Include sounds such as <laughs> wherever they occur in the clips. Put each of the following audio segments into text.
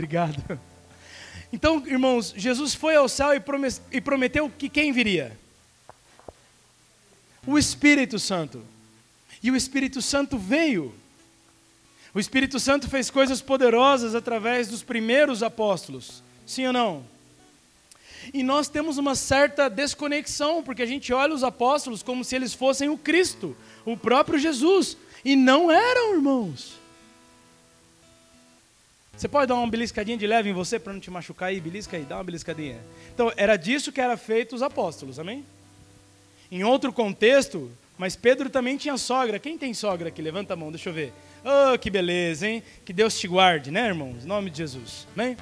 Obrigado. Então, irmãos, Jesus foi ao céu e prometeu que quem viria? O Espírito Santo. E o Espírito Santo veio. O Espírito Santo fez coisas poderosas através dos primeiros apóstolos. Sim ou não? E nós temos uma certa desconexão, porque a gente olha os apóstolos como se eles fossem o Cristo, o próprio Jesus. E não eram, irmãos. Você pode dar uma beliscadinha de leve em você para não te machucar aí? Belisca aí, dá uma beliscadinha. Então, era disso que era feito os apóstolos, amém? Em outro contexto, mas Pedro também tinha sogra. Quem tem sogra aqui? Levanta a mão, deixa eu ver. Oh, que beleza, hein? Que Deus te guarde, né, irmãos? Em nome de Jesus, amém?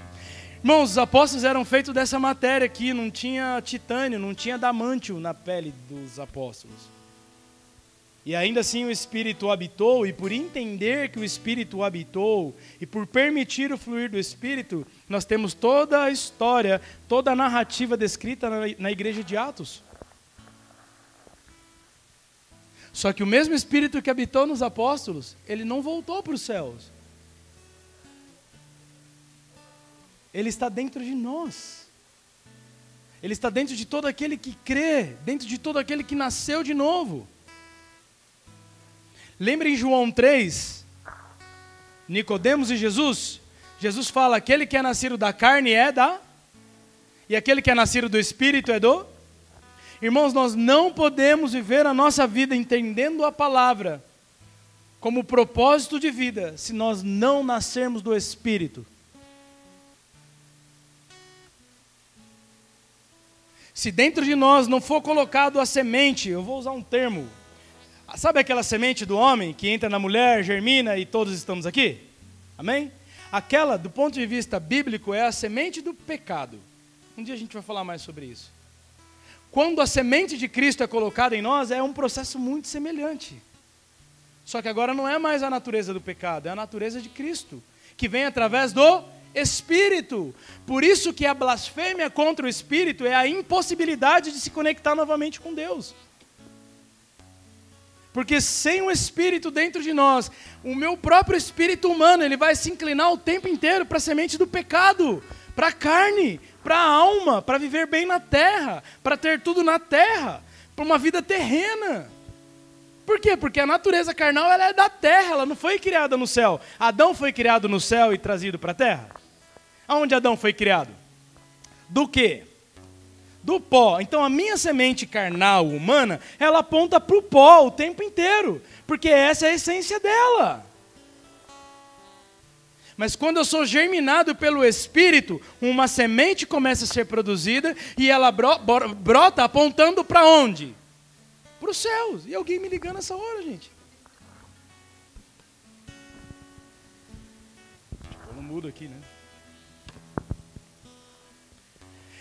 Irmãos, os apóstolos eram feitos dessa matéria aqui, não tinha titânio, não tinha damantio na pele dos apóstolos. E ainda assim o Espírito habitou, e por entender que o Espírito habitou, e por permitir o fluir do Espírito, nós temos toda a história, toda a narrativa descrita na, igreja de Atos. Só que o mesmo Espírito que habitou nos apóstolos, ele não voltou para os céus. Ele está dentro de nós. Ele está dentro de todo aquele que crê, dentro de todo aquele que nasceu de novo. Lembra em João 3, Nicodemos e Jesus? Jesus fala: aquele que é nascido da carne é da, e aquele que é nascido do Espírito é do. Irmãos, nós não podemos viver a nossa vida entendendo a palavra como propósito de vida se nós não nascermos do Espírito. Se dentro de nós não for colocado a semente, eu vou usar um termo, Sabe aquela semente do homem que entra na mulher, germina e todos estamos aqui? Amém? Aquela, do ponto de vista bíblico, é a semente do pecado. Um dia a gente vai falar mais sobre isso. Quando a semente de Cristo é colocada em nós, é um processo muito semelhante. Só que agora não é mais a natureza do pecado, é a natureza de Cristo, que vem através do Espírito. Por isso que a blasfêmia contra o Espírito é a impossibilidade de se conectar novamente com Deus. Porque sem o Espírito dentro de nós, o meu próprio espírito humano, ele vai se inclinar o tempo inteiro para a semente do pecado, para a carne, para a alma, para viver bem na terra, para ter tudo na terra, para uma vida terrena. Por quê? Porque a natureza carnal ela é da terra, ela não foi criada no céu. Adão foi criado no céu e trazido para a terra? Aonde Adão foi criado? Do quê? Do pó. Então a minha semente carnal humana, ela aponta para o pó o tempo inteiro, porque essa é a essência dela. Mas quando eu sou germinado pelo Espírito, uma semente começa a ser produzida e ela brota apontando para onde? Para os céus. E alguém me ligando nessa hora, gente. Eu não mudo aqui, né?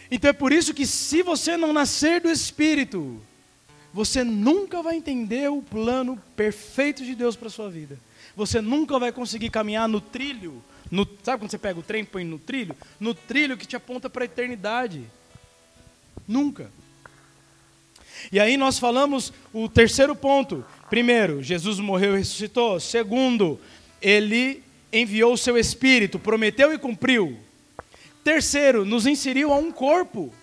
Então é por isso que se você não nascer do Espírito, você nunca vai entender o plano perfeito de Deus para a sua vida. Você nunca vai conseguir caminhar no trilho. No, sabe quando você pega o trem e põe no trilho? No trilho que te aponta para a eternidade. Nunca. E aí nós falamos o terceiro ponto. Primeiro, Jesus morreu e ressuscitou. Segundo, ele enviou o seu Espírito, prometeu e cumpriu. Terceiro, nos inseriu a um corpo.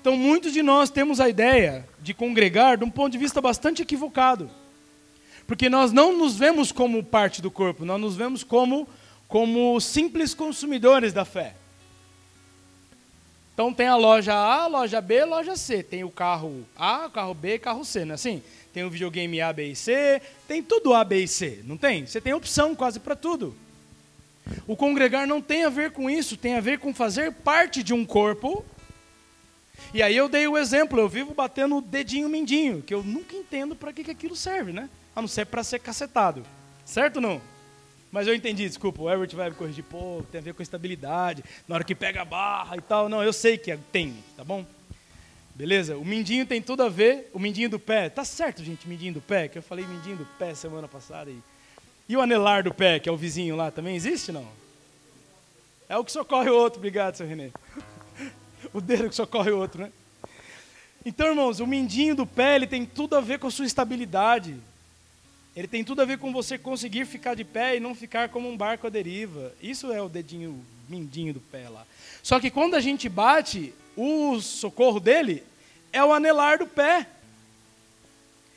Então, muitos de nós temos a ideia de congregar de um ponto de vista bastante equivocado. Porque nós não nos vemos como parte do corpo, nós nos vemos como, como simples consumidores da fé. Então tem a loja A, loja B, loja C. Tem o carro A, carro B, carro C, não é assim? Tem o videogame A, B e C, tem tudo A, B e C, não tem? Você tem opção quase para tudo. O congregar não tem a ver com isso, tem a ver com fazer parte de um corpo. E aí eu dei o exemplo, eu vivo batendo o dedinho mindinho, que eu nunca entendo para que, que aquilo serve, né? A não ser para ser cacetado. Certo ou não? Mas eu entendi, desculpa, o Herbert vai me corrigir, pô, tem a ver com estabilidade, na hora que pega a barra e tal. Não, eu sei que tem, tá bom? Beleza? O mindinho tem tudo a ver, o mindinho do pé. Tá certo, gente, mindinho do pé, que eu falei mindinho do pé semana passada e e o anelar do pé, que é o vizinho lá, também existe não? É o que socorre o outro, obrigado, seu Renê. <laughs> o dedo que socorre o outro, né? Então, irmãos, o mindinho do pé ele tem tudo a ver com a sua estabilidade. Ele tem tudo a ver com você conseguir ficar de pé e não ficar como um barco à deriva. Isso é o dedinho mindinho do pé lá. Só que quando a gente bate, o socorro dele é o anelar do pé.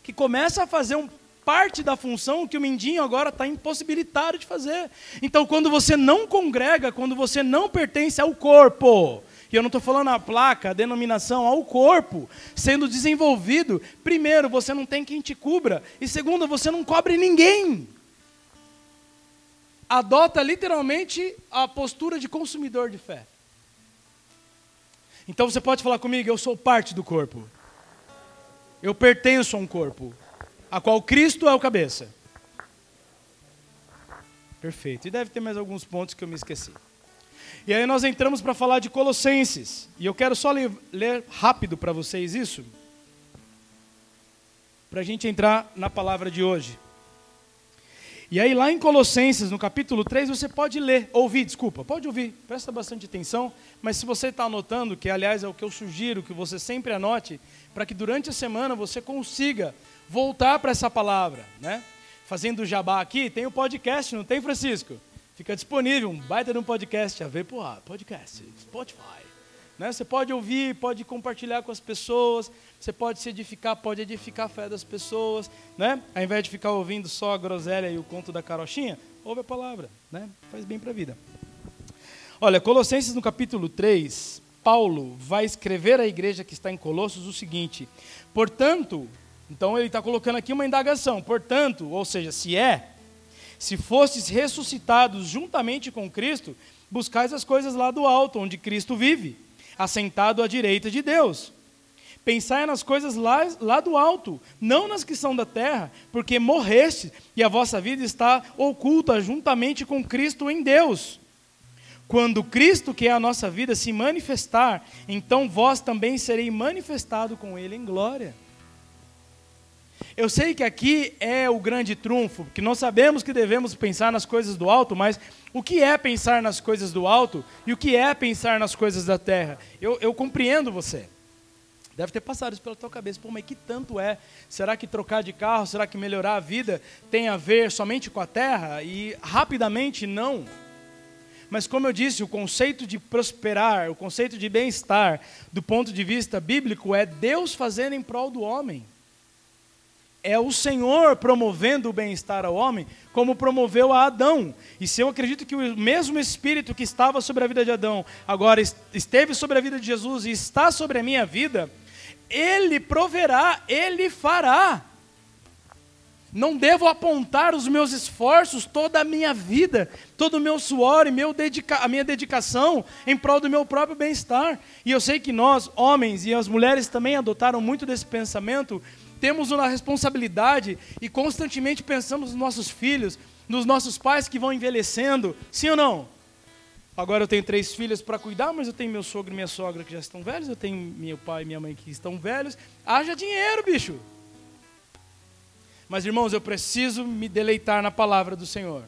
Que começa a fazer um, parte da função que o mindinho agora está impossibilitado de fazer. Então, quando você não congrega, quando você não pertence ao corpo, e eu não estou falando a placa, a denominação, ao corpo sendo desenvolvido, primeiro, você não tem quem te cubra, e segundo, você não cobre ninguém. Adota literalmente a postura de consumidor de fé. Então você pode falar comigo, eu sou parte do corpo. Eu pertenço a um corpo, a qual Cristo é o cabeça. Perfeito. E deve ter mais alguns pontos que eu me esqueci. E aí nós entramos para falar de Colossenses. E eu quero só ler, ler rápido para vocês isso. Para a gente entrar na palavra de hoje. E aí lá em Colossenses, no capítulo 3, você pode ler, ouvir, desculpa, pode ouvir, presta bastante atenção, mas se você está anotando, que aliás é o que eu sugiro, que você sempre anote, para que durante a semana você consiga voltar para essa palavra, né? Fazendo jabá aqui, tem o podcast, não tem, Francisco? Fica disponível um baita de um podcast, a ver, porra, podcast, Spotify. Né? Você pode ouvir, pode compartilhar com as pessoas, você pode se edificar, pode edificar a fé das pessoas. Né? Ao invés de ficar ouvindo só a groselha e o conto da carochinha, ouve a palavra, né? faz bem para a vida. Olha, Colossenses no capítulo 3, Paulo vai escrever à igreja que está em Colossos o seguinte: portanto, então ele está colocando aqui uma indagação, portanto, ou seja, se é, se fostes ressuscitados juntamente com Cristo, buscais as coisas lá do alto, onde Cristo vive, assentado à direita de Deus. Pensai nas coisas lá, lá do alto, não nas que são da terra, porque morreste e a vossa vida está oculta juntamente com Cristo em Deus. Quando Cristo, que é a nossa vida, se manifestar, então vós também sereis manifestado com Ele em glória. Eu sei que aqui é o grande trunfo, que nós sabemos que devemos pensar nas coisas do alto, mas o que é pensar nas coisas do alto e o que é pensar nas coisas da terra? Eu, eu compreendo você. Deve ter passado isso pela tua cabeça. Pô, mas que tanto é? Será que trocar de carro, será que melhorar a vida tem a ver somente com a terra? E rapidamente não. Mas como eu disse, o conceito de prosperar, o conceito de bem-estar, do ponto de vista bíblico, é Deus fazendo em prol do homem é o Senhor promovendo o bem-estar ao homem, como promoveu a Adão. E se eu acredito que o mesmo Espírito que estava sobre a vida de Adão, agora esteve sobre a vida de Jesus e está sobre a minha vida, ele proverá, ele fará. Não devo apontar os meus esforços, toda a minha vida, todo o meu suor e meu dedica a minha dedicação em prol do meu próprio bem-estar. E eu sei que nós, homens e as mulheres também adotaram muito desse pensamento temos uma responsabilidade e constantemente pensamos nos nossos filhos, nos nossos pais que vão envelhecendo, sim ou não? Agora eu tenho três filhas para cuidar, mas eu tenho meu sogro e minha sogra que já estão velhos, eu tenho meu pai e minha mãe que estão velhos. Haja dinheiro, bicho. Mas irmãos, eu preciso me deleitar na palavra do Senhor.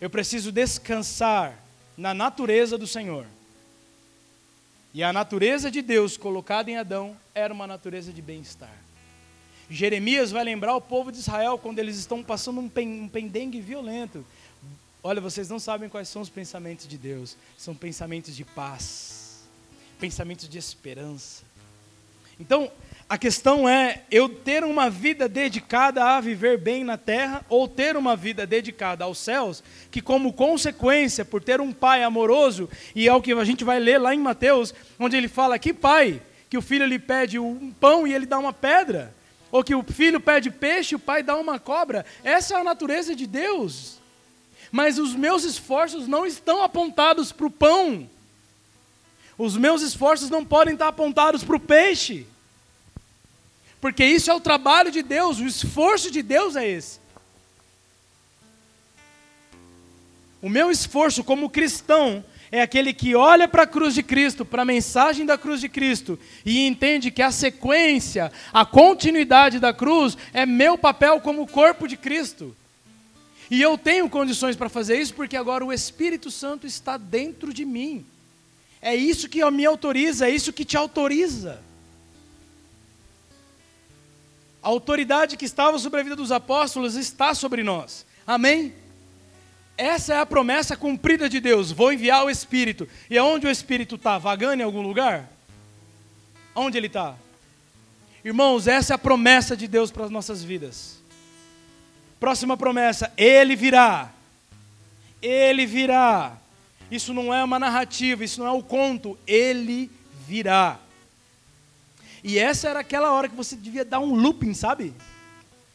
Eu preciso descansar na natureza do Senhor. E a natureza de Deus colocada em Adão era uma natureza de bem-estar. Jeremias vai lembrar o povo de Israel quando eles estão passando um, pendengue violento. Olha, vocês não sabem quais são os pensamentos de Deus. São pensamentos de paz, pensamentos de esperança. Então, a questão é eu ter uma vida dedicada a viver bem na terra ou ter uma vida dedicada aos céus, que como consequência, por ter um pai amoroso, e é o que a gente vai ler lá em Mateus, onde ele fala que pai, que o filho lhe pede um pão e ele dá uma pedra, ou que o filho pede peixe e o pai dá uma cobra. Essa é a natureza de Deus. Mas os meus esforços não estão apontados para o pão. Os meus esforços não podem estar apontados para o peixe. Porque isso é o trabalho de Deus, o esforço de Deus é esse. O meu esforço como cristão é aquele que olha para a cruz de Cristo, para a mensagem da cruz de Cristo, e entende que a sequência, a continuidade da cruz é meu papel como corpo de Cristo. E eu tenho condições para fazer isso porque agora o Espírito Santo está dentro de mim. É isso que me autoriza, é isso que te autoriza. A autoridade que estava sobre a vida dos apóstolos está sobre nós. Amém? Essa é a promessa cumprida de Deus. Vou enviar o Espírito. E aonde o Espírito está? Vagando em algum lugar? Onde ele está? Irmãos, essa é a promessa de Deus para as nossas vidas. Próxima promessa: Ele virá. Ele virá. Isso não é uma narrativa, isso não é um conto. Ele virá. E essa era aquela hora que você devia dar um looping, sabe?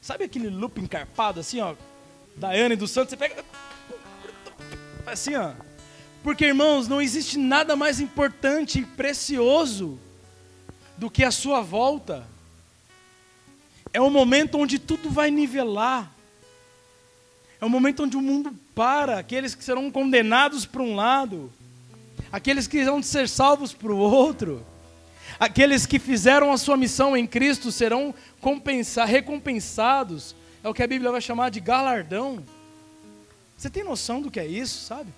Sabe aquele looping carpado assim, ó? Da Ana e do Santos, você pega. Assim, ó. Porque, irmãos, não existe nada mais importante e precioso do que a sua volta. É o momento onde tudo vai nivelar. É o momento onde o mundo para, aqueles que serão condenados para um lado, aqueles que vão ser salvos para o outro. Aqueles que fizeram a sua missão em Cristo serão recompensados. É o que a Bíblia vai chamar de galardão. Você tem noção do que é isso, sabe?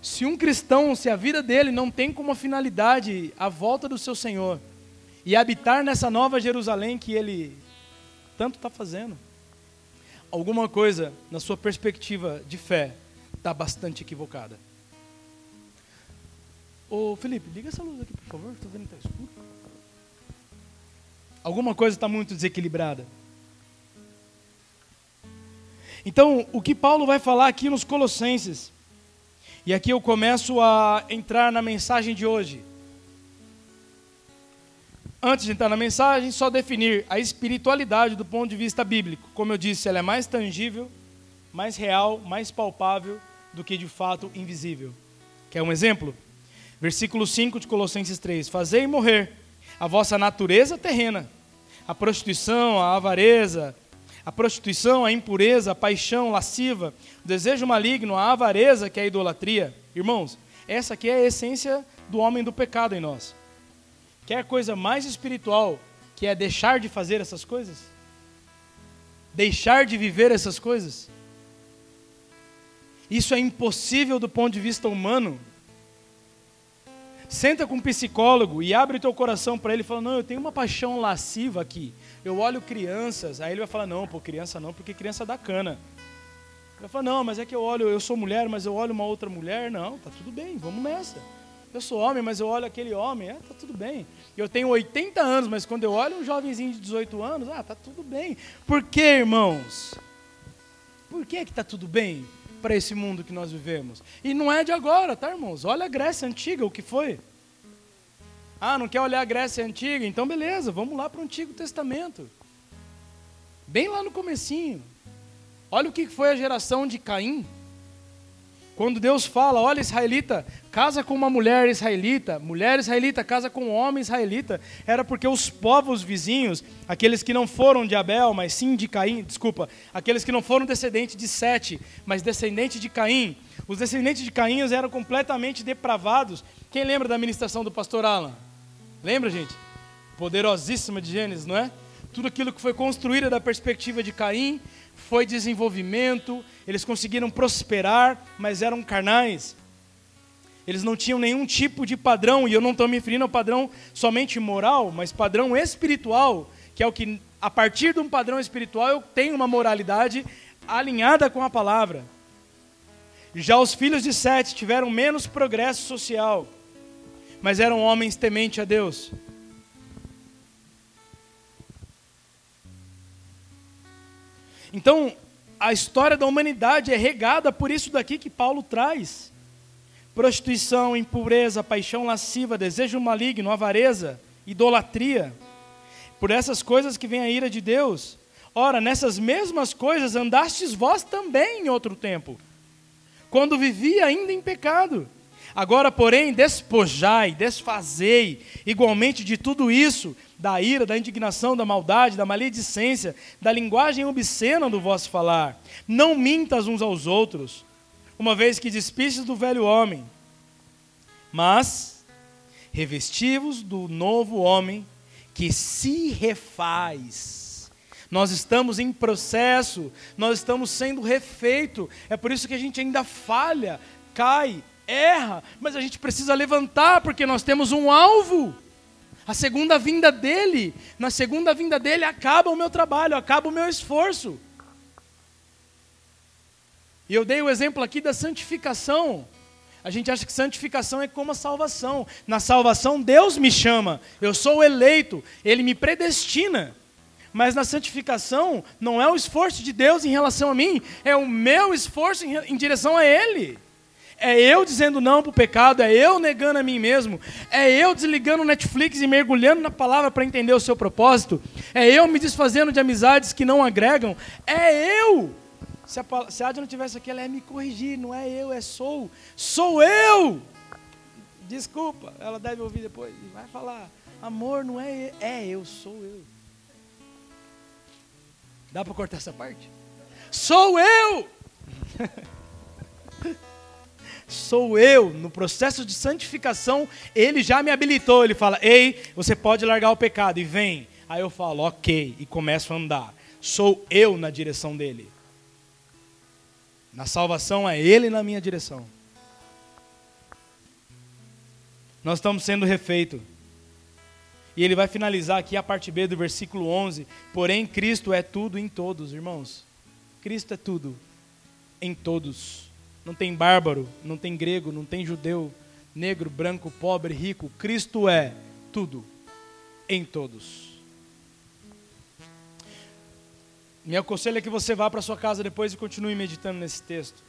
Se um cristão, se a vida dele não tem como finalidade a volta do seu Senhor e habitar nessa nova Jerusalém que ele tanto está fazendo, alguma coisa na sua perspectiva de fé está bastante equivocada. Ô Felipe, liga essa luz aqui, por favor. Estou vendo que está escuro. Alguma coisa está muito desequilibrada. Então, o que Paulo vai falar aqui nos Colossenses, e aqui eu começo a entrar na mensagem de hoje. Antes de entrar na mensagem, só definir a espiritualidade do ponto de vista bíblico. Como eu disse, ela é mais tangível, mais real, mais palpável do que de fato invisível. Quer um exemplo? Versículo 5 de Colossenses 3: Fazei morrer a vossa natureza terrena, a prostituição, a avareza, a prostituição, a impureza, a paixão lasciva, o desejo maligno, a avareza, que é a idolatria. Irmãos, essa aqui é a essência do homem do pecado em nós. Quer coisa mais espiritual que é deixar de fazer essas coisas? Deixar de viver essas coisas? Isso é impossível do ponto de vista humano, Senta com um psicólogo e abre teu coração para ele e fala: Não, eu tenho uma paixão lasciva aqui. Eu olho crianças. Aí ele vai falar: Não, pô, criança não, porque criança dá cana. Ele vai falar: Não, mas é que eu olho, eu sou mulher, mas eu olho uma outra mulher. Não, tá tudo bem, vamos nessa. Eu sou homem, mas eu olho aquele homem. É, tá tudo bem. Eu tenho 80 anos, mas quando eu olho um jovenzinho de 18 anos, ah, tá tudo bem. Por que, irmãos? Por que que tá tudo bem? Para esse mundo que nós vivemos. E não é de agora, tá, irmãos? Olha a Grécia antiga, o que foi. Ah, não quer olhar a Grécia antiga? Então beleza, vamos lá para o Antigo Testamento. Bem lá no comecinho. Olha o que foi a geração de Caim. Quando Deus fala, olha, israelita, casa com uma mulher israelita, mulher israelita casa com um homem israelita, era porque os povos vizinhos, aqueles que não foram de Abel, mas sim de Caim, desculpa, aqueles que não foram descendentes de Sete, mas descendentes de Caim, os descendentes de Caim eram completamente depravados. Quem lembra da ministração do pastor Alan? Lembra, gente? Poderosíssima de Gênesis, não é? Tudo aquilo que foi construído da perspectiva de Caim foi desenvolvimento, eles conseguiram prosperar, mas eram carnais. Eles não tinham nenhum tipo de padrão, e eu não estou me referindo ao padrão somente moral, mas padrão espiritual, que é o que, a partir de um padrão espiritual, eu tenho uma moralidade alinhada com a palavra. Já os filhos de Sete tiveram menos progresso social, mas eram homens tementes a Deus. Então, a história da humanidade é regada por isso daqui que Paulo traz: prostituição, impureza, paixão lasciva, desejo maligno, avareza, idolatria. Por essas coisas que vem a ira de Deus. Ora, nessas mesmas coisas andastes vós também em outro tempo, quando vivia ainda em pecado. Agora, porém, despojai, desfazei igualmente de tudo isso, da ira, da indignação, da maldade, da maledicência, da linguagem obscena do vosso falar. Não mintas uns aos outros, uma vez que despistes do velho homem, mas revestivos do novo homem que se refaz. Nós estamos em processo, nós estamos sendo refeito. É por isso que a gente ainda falha, cai, erra, mas a gente precisa levantar porque nós temos um alvo. A segunda vinda dele, na segunda vinda dele acaba o meu trabalho, acaba o meu esforço. E eu dei o exemplo aqui da santificação. A gente acha que santificação é como a salvação. Na salvação, Deus me chama, eu sou eleito, Ele me predestina. Mas na santificação, não é o esforço de Deus em relação a mim, é o meu esforço em, em direção a Ele. É eu dizendo não para o pecado, é eu negando a mim mesmo, é eu desligando o Netflix e mergulhando na palavra para entender o seu propósito, é eu me desfazendo de amizades que não agregam, é eu se a, se a não tivesse aqui, ela ia me corrigir. Não é eu, é sou. Sou eu! Desculpa, ela deve ouvir depois. Vai falar, amor, não é eu, é eu, sou eu. Dá para cortar essa parte? Sou eu! <laughs> sou eu. No processo de santificação, ele já me habilitou. Ele fala: Ei, você pode largar o pecado e vem. Aí eu falo: Ok, e começo a andar. Sou eu na direção dele. Na salvação é Ele na minha direção. Nós estamos sendo refeitos. E ele vai finalizar aqui a parte B do versículo 11. Porém, Cristo é tudo em todos, irmãos. Cristo é tudo em todos. Não tem bárbaro, não tem grego, não tem judeu, negro, branco, pobre, rico. Cristo é tudo em todos. Me aconselho é que você vá para sua casa depois e continue meditando nesse texto.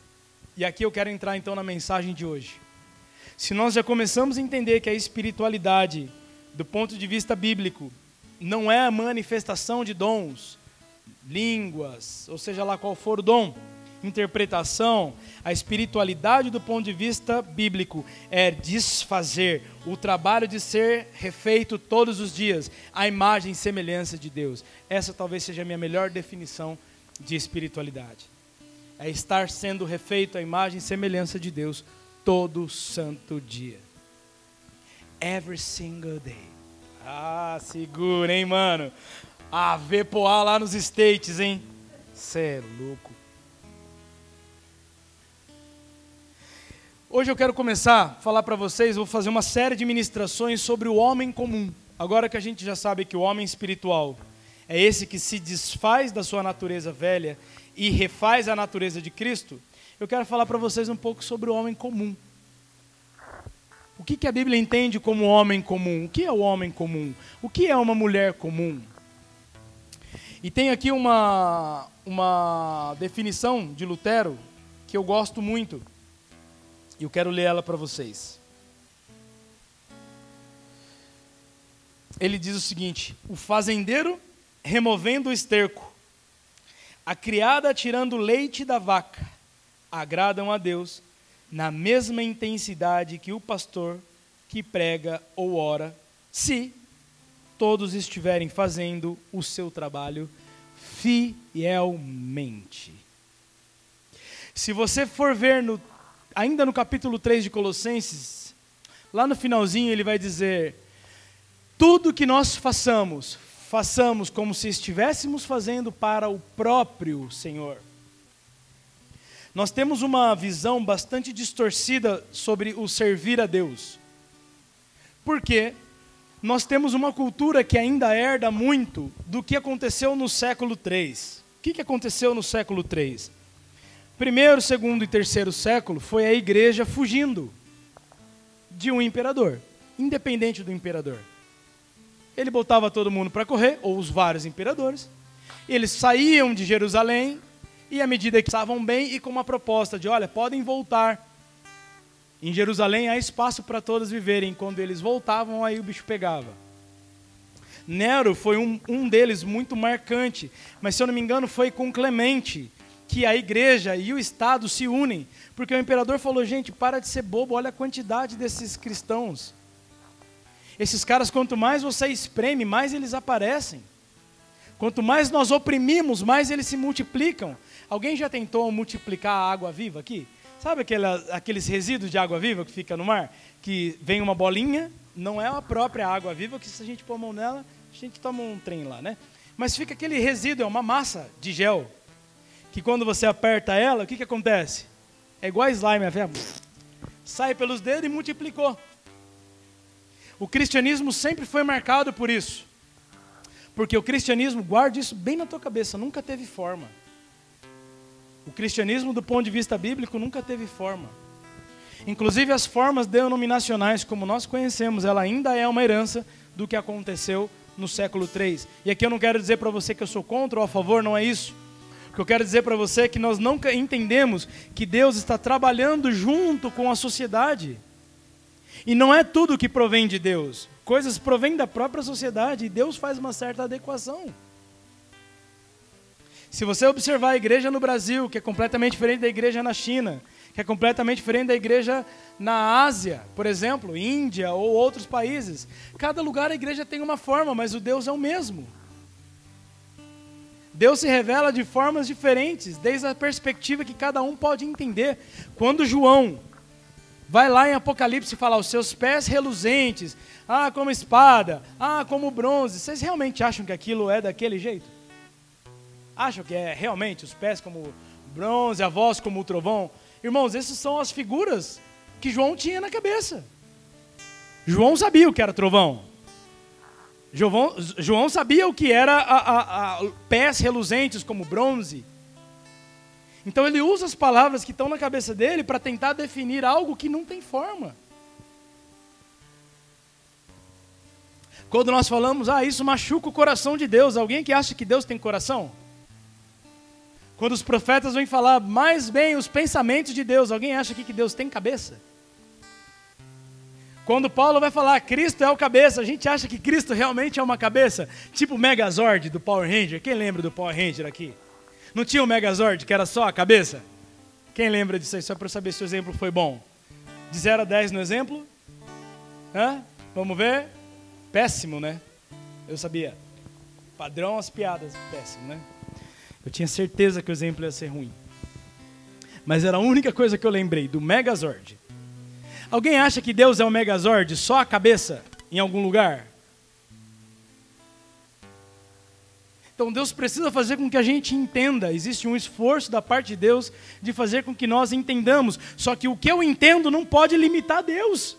E aqui eu quero entrar então na mensagem de hoje. Se nós já começamos a entender que a espiritualidade, do ponto de vista bíblico, não é a manifestação de dons, línguas, ou seja lá qual for o dom, interpretação, a espiritualidade do ponto de vista bíblico é desfazer o trabalho de ser refeito todos os dias, a imagem e semelhança de Deus. Essa talvez seja a minha melhor definição de espiritualidade. É estar sendo refeito a imagem e semelhança de Deus todo santo dia. Every single day. Ah, segura, hein, mano? A VPOA lá nos States, hein? Cê é louco. Hoje eu quero começar a falar para vocês, vou fazer uma série de ministrações sobre o homem comum. Agora que a gente já sabe que o homem espiritual é esse que se desfaz da sua natureza velha e refaz a natureza de Cristo, eu quero falar para vocês um pouco sobre o homem comum. O que, que a Bíblia entende como homem comum? O que é o homem comum? O que é uma mulher comum? E tem aqui uma, uma definição de Lutero que eu gosto muito e eu quero ler ela para vocês. Ele diz o seguinte: O fazendeiro removendo o esterco, a criada tirando leite da vaca, agradam a Deus na mesma intensidade que o pastor que prega ou ora, se todos estiverem fazendo o seu trabalho fielmente. Se você for ver no ainda no capítulo 3 de Colossenses, lá no finalzinho ele vai dizer: Tudo que nós façamos, façamos como se estivéssemos fazendo para o próprio Senhor. Nós temos uma visão bastante distorcida sobre o servir a Deus. Porque nós temos uma cultura que ainda herda muito do que aconteceu no século 3. O que aconteceu no século 3? Primeiro, segundo e terceiro século foi a igreja fugindo de um imperador, independente do imperador. Ele botava todo mundo para correr, ou os vários imperadores. Eles saíam de Jerusalém e, à medida que estavam bem, e com uma proposta de: olha, podem voltar. Em Jerusalém há espaço para todos viverem. Quando eles voltavam, aí o bicho pegava. Nero foi um, um deles muito marcante, mas se eu não me engano, foi com Clemente que a igreja e o Estado se unem, porque o imperador falou: gente, para de ser bobo, olha a quantidade desses cristãos. Esses caras, quanto mais você espreme, mais eles aparecem. Quanto mais nós oprimimos, mais eles se multiplicam. Alguém já tentou multiplicar a água viva aqui? Sabe aqueles resíduos de água viva que fica no mar? Que vem uma bolinha, não é a própria água viva, que se a gente pôr a mão nela, a gente toma um trem lá, né? Mas fica aquele resíduo, é uma massa de gel que quando você aperta ela, o que, que acontece? É igual slime, a sai pelos dedos e multiplicou. O cristianismo sempre foi marcado por isso. Porque o cristianismo, guarde isso bem na tua cabeça, nunca teve forma. O cristianismo, do ponto de vista bíblico, nunca teve forma. Inclusive, as formas denominacionais, como nós conhecemos, ela ainda é uma herança do que aconteceu no século III. E aqui eu não quero dizer para você que eu sou contra ou a favor, não é isso. O que eu quero dizer para você é que nós nunca entendemos que Deus está trabalhando junto com a sociedade. E não é tudo que provém de Deus. Coisas provêm da própria sociedade e Deus faz uma certa adequação. Se você observar a igreja no Brasil, que é completamente diferente da igreja na China, que é completamente diferente da igreja na Ásia, por exemplo, Índia ou outros países, cada lugar a igreja tem uma forma, mas o Deus é o mesmo. Deus se revela de formas diferentes, desde a perspectiva que cada um pode entender. Quando João vai lá em Apocalipse falar os seus pés reluzentes, ah, como espada, ah, como bronze, vocês realmente acham que aquilo é daquele jeito? Acham que é realmente os pés como bronze, a voz como o trovão? Irmãos, essas são as figuras que João tinha na cabeça. João sabia o que era trovão. João, João sabia o que era a, a, a pés reluzentes como bronze. Então ele usa as palavras que estão na cabeça dele para tentar definir algo que não tem forma. Quando nós falamos, ah, isso machuca o coração de Deus, alguém que acha que Deus tem coração? Quando os profetas vêm falar mais bem os pensamentos de Deus, alguém acha que Deus tem cabeça? Quando Paulo vai falar Cristo é o cabeça, a gente acha que Cristo realmente é uma cabeça, tipo o Megazord do Power Ranger. Quem lembra do Power Ranger aqui? Não tinha o Megazord que era só a cabeça? Quem lembra disso aí? Só para saber se o exemplo foi bom. De 0 a 10 no exemplo? Hã? Vamos ver? Péssimo, né? Eu sabia. Padrão as piadas, péssimo, né? Eu tinha certeza que o exemplo ia ser ruim. Mas era a única coisa que eu lembrei do Megazord. Alguém acha que Deus é o Megazord, só a cabeça, em algum lugar? Então Deus precisa fazer com que a gente entenda. Existe um esforço da parte de Deus de fazer com que nós entendamos. Só que o que eu entendo não pode limitar Deus.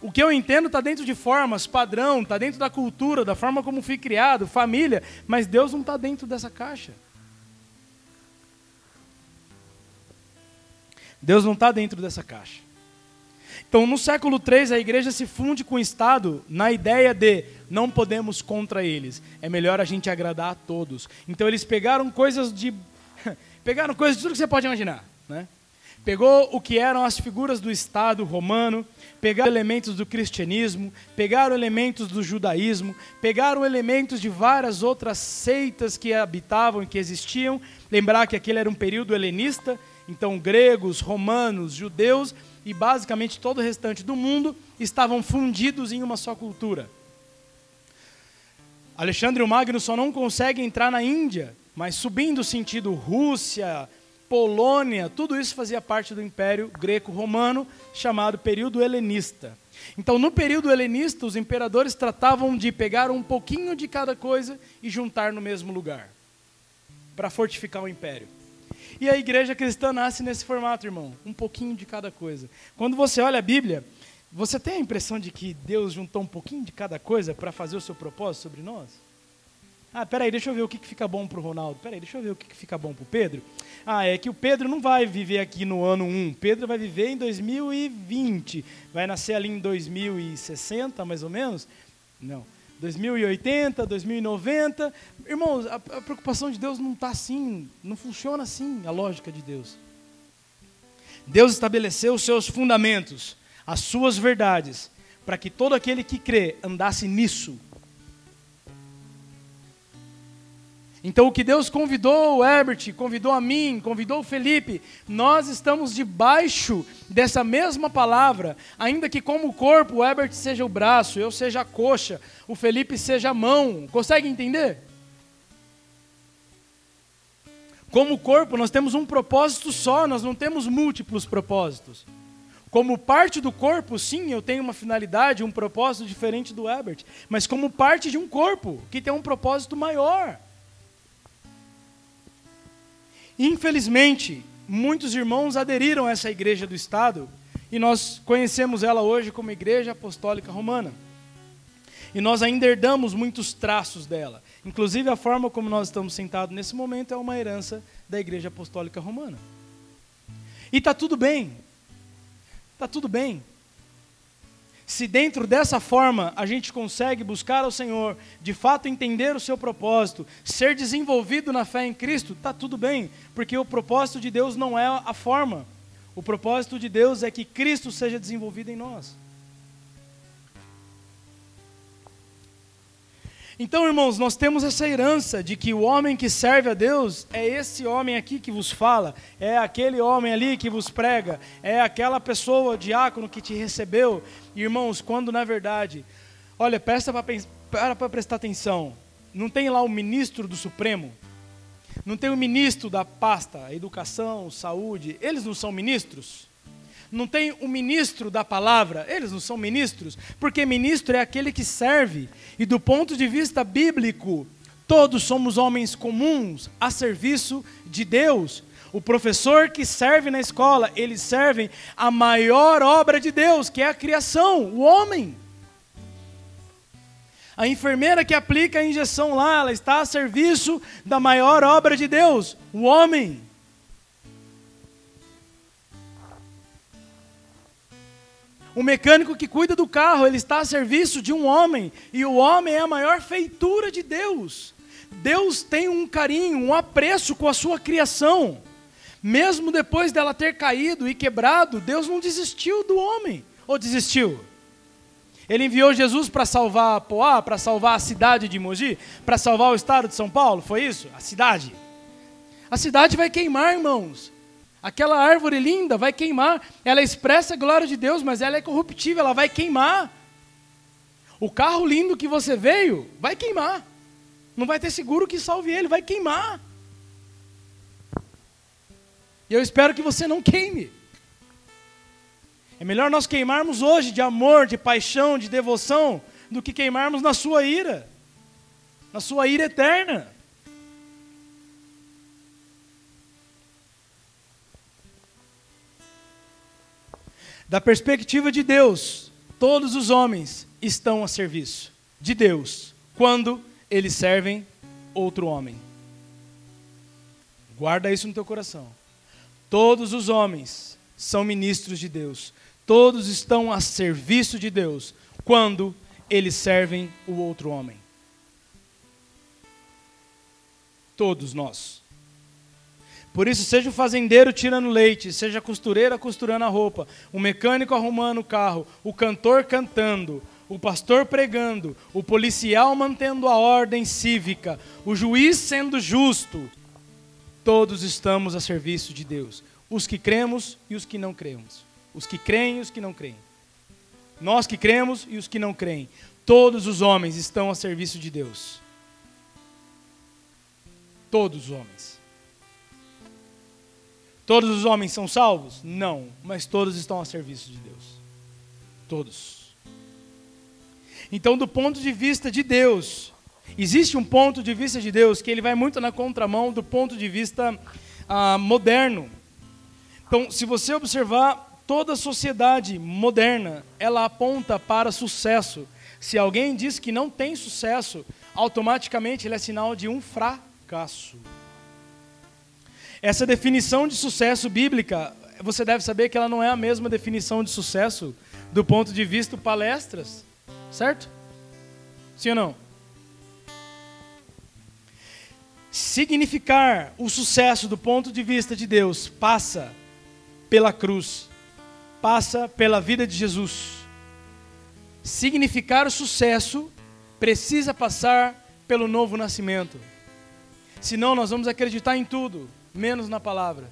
O que eu entendo está dentro de formas, padrão, está dentro da cultura, da forma como fui criado, família, mas Deus não está dentro dessa caixa. Deus não está dentro dessa caixa. Então, no século III, a igreja se funde com o Estado na ideia de não podemos contra eles. É melhor a gente agradar a todos. Então, eles pegaram coisas de. <laughs> pegaram coisas de tudo que você pode imaginar. Né? Pegou o que eram as figuras do Estado romano, pegaram elementos do cristianismo, pegaram elementos do judaísmo, pegaram elementos de várias outras seitas que habitavam e que existiam. Lembrar que aquele era um período helenista, então, gregos, romanos, judeus e basicamente todo o restante do mundo estavam fundidos em uma só cultura. Alexandre o Magno só não consegue entrar na Índia, mas subindo sentido Rússia, Polônia, tudo isso fazia parte do Império Greco-Romano, chamado período helenista. Então, no período helenista, os imperadores tratavam de pegar um pouquinho de cada coisa e juntar no mesmo lugar, para fortificar o império. E a igreja cristã nasce nesse formato, irmão. Um pouquinho de cada coisa. Quando você olha a Bíblia, você tem a impressão de que Deus juntou um pouquinho de cada coisa para fazer o seu propósito sobre nós? Ah, peraí, deixa eu ver o que, que fica bom para o Ronaldo. Peraí, deixa eu ver o que, que fica bom para o Pedro. Ah, é que o Pedro não vai viver aqui no ano 1. Pedro vai viver em 2020. Vai nascer ali em 2060, mais ou menos? Não. 2080, 2090. Irmãos, a, a preocupação de Deus não está assim, não funciona assim a lógica de Deus. Deus estabeleceu os seus fundamentos, as suas verdades, para que todo aquele que crê andasse nisso Então, o que Deus convidou o Herbert, convidou a mim, convidou o Felipe, nós estamos debaixo dessa mesma palavra, ainda que, como corpo, o Herbert seja o braço, eu seja a coxa, o Felipe seja a mão. Consegue entender? Como corpo, nós temos um propósito só, nós não temos múltiplos propósitos. Como parte do corpo, sim, eu tenho uma finalidade, um propósito diferente do Herbert, mas como parte de um corpo que tem um propósito maior. Infelizmente, muitos irmãos aderiram a essa igreja do Estado e nós conhecemos ela hoje como Igreja Apostólica Romana. E nós ainda herdamos muitos traços dela. Inclusive, a forma como nós estamos sentados nesse momento é uma herança da Igreja Apostólica Romana. E está tudo bem. Está tudo bem. Se dentro dessa forma a gente consegue buscar ao Senhor, de fato entender o seu propósito, ser desenvolvido na fé em Cristo, está tudo bem, porque o propósito de Deus não é a forma. O propósito de Deus é que Cristo seja desenvolvido em nós. Então, irmãos, nós temos essa herança de que o homem que serve a Deus é esse homem aqui que vos fala, é aquele homem ali que vos prega, é aquela pessoa, diácono, que te recebeu. Irmãos, quando na verdade, olha, presta para prestar atenção, não tem lá o ministro do Supremo, não tem o ministro da pasta, educação, saúde, eles não são ministros? Não tem o ministro da palavra, eles não são ministros, porque ministro é aquele que serve, e do ponto de vista bíblico, todos somos homens comuns a serviço de Deus. O professor que serve na escola, eles servem a maior obra de Deus, que é a criação, o homem. A enfermeira que aplica a injeção lá, ela está a serviço da maior obra de Deus, o homem. O mecânico que cuida do carro, ele está a serviço de um homem, e o homem é a maior feitura de Deus. Deus tem um carinho, um apreço com a sua criação. Mesmo depois dela ter caído e quebrado, Deus não desistiu do homem. Ou desistiu? Ele enviou Jesus para salvar Poá, para salvar a cidade de Mogi, para salvar o estado de São Paulo, foi isso? A cidade. A cidade vai queimar, irmãos. Aquela árvore linda vai queimar. Ela expressa a glória de Deus, mas ela é corruptível, ela vai queimar. O carro lindo que você veio vai queimar. Não vai ter seguro que salve ele, vai queimar. E eu espero que você não queime. É melhor nós queimarmos hoje de amor, de paixão, de devoção, do que queimarmos na sua ira, na sua ira eterna. Da perspectiva de Deus, todos os homens estão a serviço de Deus quando eles servem outro homem. Guarda isso no teu coração. Todos os homens são ministros de Deus. Todos estão a serviço de Deus quando eles servem o outro homem. Todos nós. Por isso, seja o fazendeiro tirando leite, seja a costureira costurando a roupa, o mecânico arrumando o carro, o cantor cantando, o pastor pregando, o policial mantendo a ordem cívica, o juiz sendo justo, todos estamos a serviço de Deus. Os que cremos e os que não cremos. Os que creem e os que não creem. Nós que cremos e os que não creem. Todos os homens estão a serviço de Deus. Todos os homens. Todos os homens são salvos? Não, mas todos estão a serviço de Deus. Todos. Então, do ponto de vista de Deus, existe um ponto de vista de Deus que ele vai muito na contramão do ponto de vista ah, moderno. Então, se você observar toda a sociedade moderna, ela aponta para sucesso. Se alguém diz que não tem sucesso, automaticamente ele é sinal de um fracasso. Essa definição de sucesso bíblica, você deve saber que ela não é a mesma definição de sucesso do ponto de vista palestras, certo? Sim ou não? Significar o sucesso do ponto de vista de Deus passa pela cruz, passa pela vida de Jesus. Significar o sucesso precisa passar pelo novo nascimento. Senão nós vamos acreditar em tudo menos na palavra.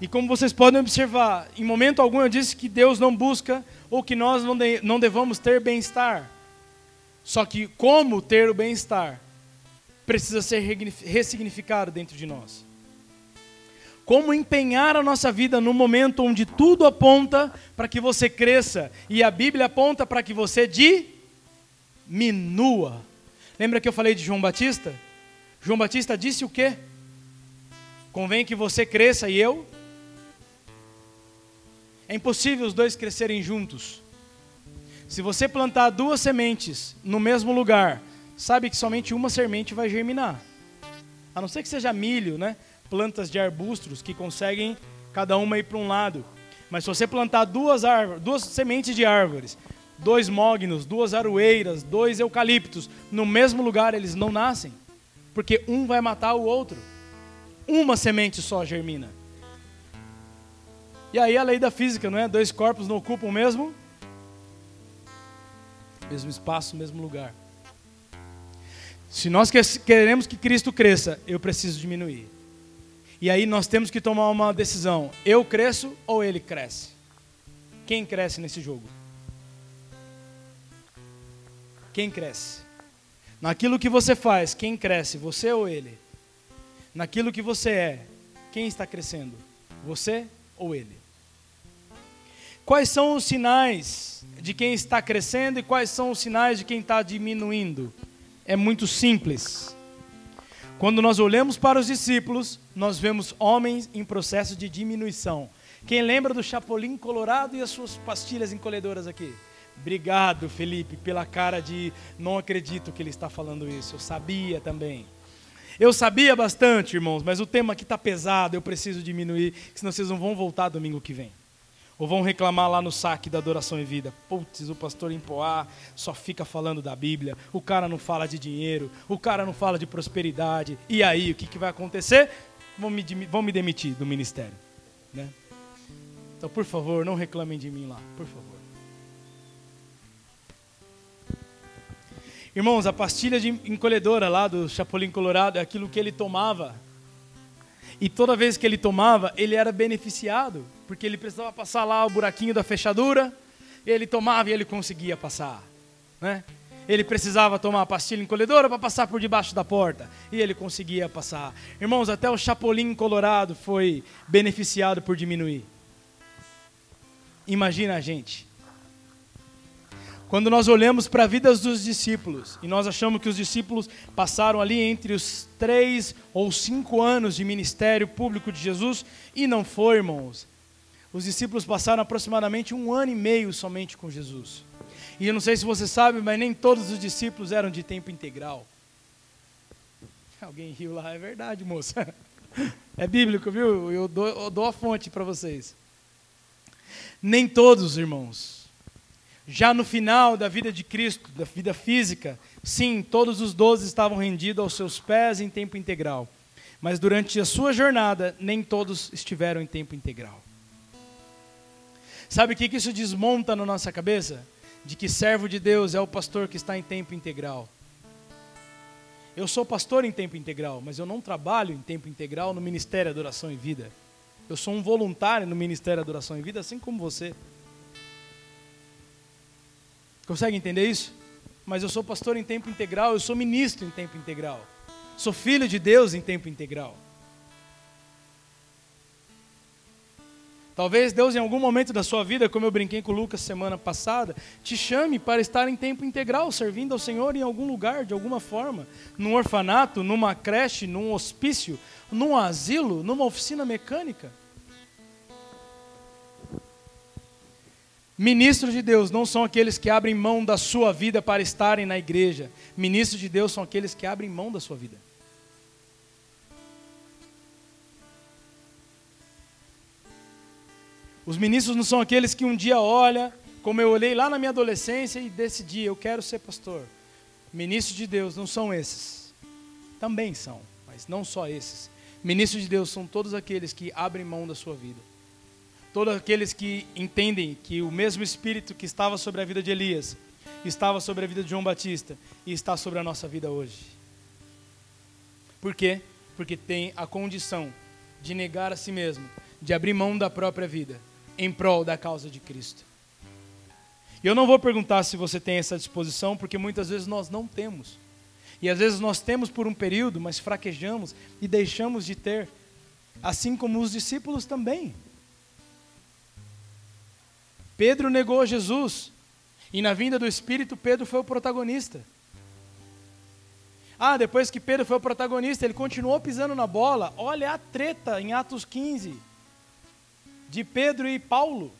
E como vocês podem observar, em momento algum eu disse que Deus não busca ou que nós não, de, não devamos ter bem-estar. Só que como ter o bem-estar precisa ser ressignificado dentro de nós. Como empenhar a nossa vida no momento onde tudo aponta para que você cresça e a Bíblia aponta para que você diminua. Lembra que eu falei de João Batista? João Batista disse o quê? Convém que você cresça e eu. É impossível os dois crescerem juntos. Se você plantar duas sementes no mesmo lugar, sabe que somente uma semente vai germinar. A não ser que seja milho, né? Plantas de arbustos que conseguem cada uma ir para um lado. Mas se você plantar duas, árvores, duas sementes de árvores, dois mognos, duas aroeiras, dois eucaliptos, no mesmo lugar eles não nascem, porque um vai matar o outro. Uma semente só germina. E aí a lei da física, não é? Dois corpos não ocupam o mesmo mesmo espaço, mesmo lugar. Se nós queremos que Cristo cresça, eu preciso diminuir. E aí nós temos que tomar uma decisão: eu cresço ou ele cresce? Quem cresce nesse jogo? Quem cresce? Naquilo que você faz, quem cresce, você ou ele? Naquilo que você é, quem está crescendo? Você ou ele? Quais são os sinais de quem está crescendo e quais são os sinais de quem está diminuindo? É muito simples. Quando nós olhamos para os discípulos, nós vemos homens em processo de diminuição. Quem lembra do Chapolin Colorado e as suas pastilhas encolhedoras aqui? Obrigado, Felipe, pela cara de não acredito que ele está falando isso. Eu sabia também. Eu sabia bastante, irmãos, mas o tema aqui está pesado, eu preciso diminuir, senão vocês não vão voltar domingo que vem. Ou vão reclamar lá no saque da adoração e vida. Putz, o pastor em Poá só fica falando da Bíblia. O cara não fala de dinheiro. O cara não fala de prosperidade. E aí, o que, que vai acontecer? Vão me, vão me demitir do ministério. Né? Então, por favor, não reclamem de mim lá. Por favor. Irmãos, a pastilha de encolhedora lá do Chapolin Colorado é aquilo que ele tomava. E toda vez que ele tomava, ele era beneficiado porque ele precisava passar lá o buraquinho da fechadura, ele tomava e ele conseguia passar, né? Ele precisava tomar a pastilha encolhedora para passar por debaixo da porta, e ele conseguia passar. Irmãos, até o Chapolin Colorado foi beneficiado por diminuir. Imagina a gente. Quando nós olhamos para a vida dos discípulos e nós achamos que os discípulos passaram ali entre os três ou cinco anos de ministério público de Jesus, e não foi, irmãos. Os discípulos passaram aproximadamente um ano e meio somente com Jesus. E eu não sei se você sabe, mas nem todos os discípulos eram de tempo integral. <laughs> Alguém riu lá, é verdade, moça. <laughs> É bíblico, viu? Eu dou, eu dou a fonte para vocês. Nem todos, irmãos. Já no final da vida de Cristo, da vida física, sim, todos os doze estavam rendidos aos seus pés em tempo integral. Mas durante a sua jornada, nem todos estiveram em tempo integral. Sabe o que isso desmonta na nossa cabeça? De que servo de Deus é o pastor que está em tempo integral. Eu sou pastor em tempo integral, mas eu não trabalho em tempo integral no Ministério Adoração e Vida. Eu sou um voluntário no Ministério Adoração e Vida, assim como você. Consegue entender isso? Mas eu sou pastor em tempo integral, eu sou ministro em tempo integral. Sou filho de Deus em tempo integral. Talvez Deus, em algum momento da sua vida, como eu brinquei com o Lucas semana passada, te chame para estar em tempo integral, servindo ao Senhor em algum lugar, de alguma forma. Num orfanato, numa creche, num hospício, num asilo, numa oficina mecânica. Ministros de Deus não são aqueles que abrem mão da sua vida para estarem na igreja. Ministros de Deus são aqueles que abrem mão da sua vida. Os ministros não são aqueles que um dia olha, como eu olhei lá na minha adolescência e decidi, eu quero ser pastor. Ministros de Deus não são esses. Também são, mas não só esses. Ministros de Deus são todos aqueles que abrem mão da sua vida. Todos aqueles que entendem que o mesmo Espírito que estava sobre a vida de Elias, estava sobre a vida de João Batista e está sobre a nossa vida hoje. Por quê? Porque tem a condição de negar a si mesmo, de abrir mão da própria vida em prol da causa de Cristo. E eu não vou perguntar se você tem essa disposição, porque muitas vezes nós não temos. E às vezes nós temos por um período, mas fraquejamos e deixamos de ter, assim como os discípulos também. Pedro negou Jesus, e na vinda do Espírito, Pedro foi o protagonista. Ah, depois que Pedro foi o protagonista, ele continuou pisando na bola. Olha a treta em Atos 15 de Pedro e Paulo.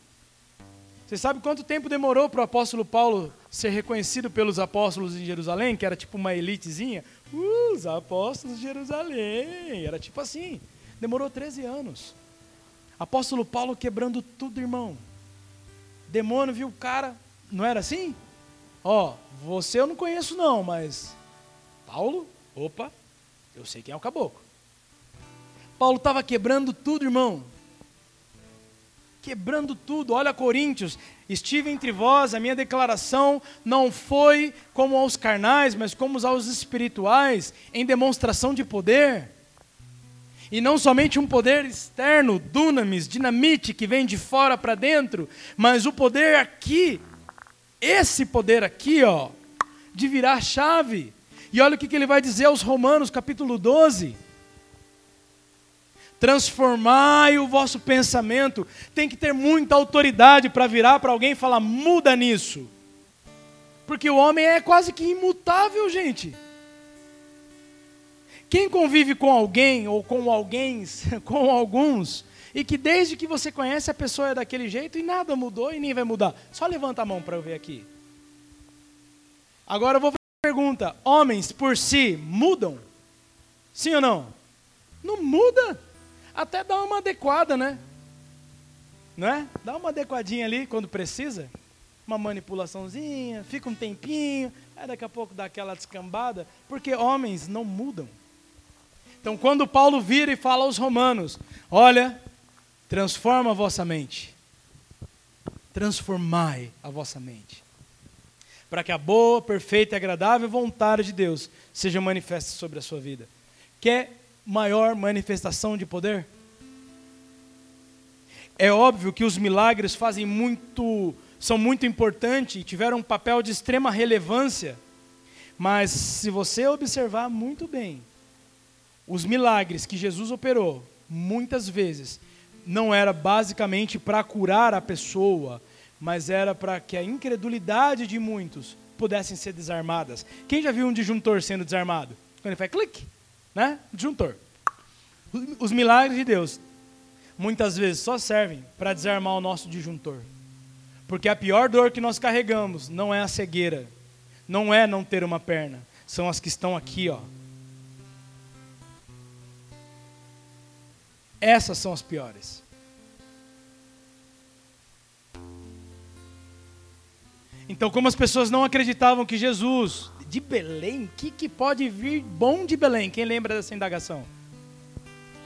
Você sabe quanto tempo demorou para o apóstolo Paulo ser reconhecido pelos apóstolos em Jerusalém, que era tipo uma elitezinha? Uh, os apóstolos de Jerusalém. Era tipo assim. Demorou 13 anos. Apóstolo Paulo quebrando tudo, irmão. Demônio viu o cara. Não era assim? Ó, você eu não conheço não, mas Paulo, opa, eu sei quem é o caboclo. Paulo estava quebrando tudo, irmão. Quebrando tudo. Olha Coríntios, estive entre vós, a minha declaração não foi como aos carnais, mas como aos espirituais, em demonstração de poder. E não somente um poder externo, dunamis, dinamite, que vem de fora para dentro, mas o poder aqui, esse poder aqui, ó, de virar chave. E olha o que, que ele vai dizer aos Romanos, capítulo 12. Transformai o vosso pensamento. Tem que ter muita autoridade para virar para alguém e falar: muda nisso. Porque o homem é quase que imutável, gente. Quem convive com alguém ou com alguém, <laughs> com alguns, e que desde que você conhece a pessoa é daquele jeito e nada mudou e nem vai mudar. Só levanta a mão para eu ver aqui. Agora eu vou fazer uma pergunta: homens por si mudam? Sim ou não? Não muda. Até dá uma adequada, né? Não é? Dá uma adequadinha ali quando precisa. Uma manipulaçãozinha, fica um tempinho, aí daqui a pouco dá aquela descambada, porque homens não mudam. Então, quando Paulo vira e fala aos romanos: Olha, transforma a vossa mente, transformai a vossa mente, para que a boa, perfeita e agradável vontade de Deus seja manifesta sobre a sua vida. Quer maior manifestação de poder? É óbvio que os milagres fazem muito, são muito importantes e tiveram um papel de extrema relevância. Mas se você observar muito bem, os milagres que Jesus operou, muitas vezes, não era basicamente para curar a pessoa, mas era para que a incredulidade de muitos pudessem ser desarmadas. Quem já viu um disjuntor sendo desarmado? Quando ele faz clique, né? Disjuntor. Os milagres de Deus muitas vezes só servem para desarmar o nosso disjuntor. Porque a pior dor que nós carregamos não é a cegueira, não é não ter uma perna, são as que estão aqui, ó, Essas são as piores. Então, como as pessoas não acreditavam que Jesus, de Belém, o que, que pode vir bom de Belém? Quem lembra dessa indagação?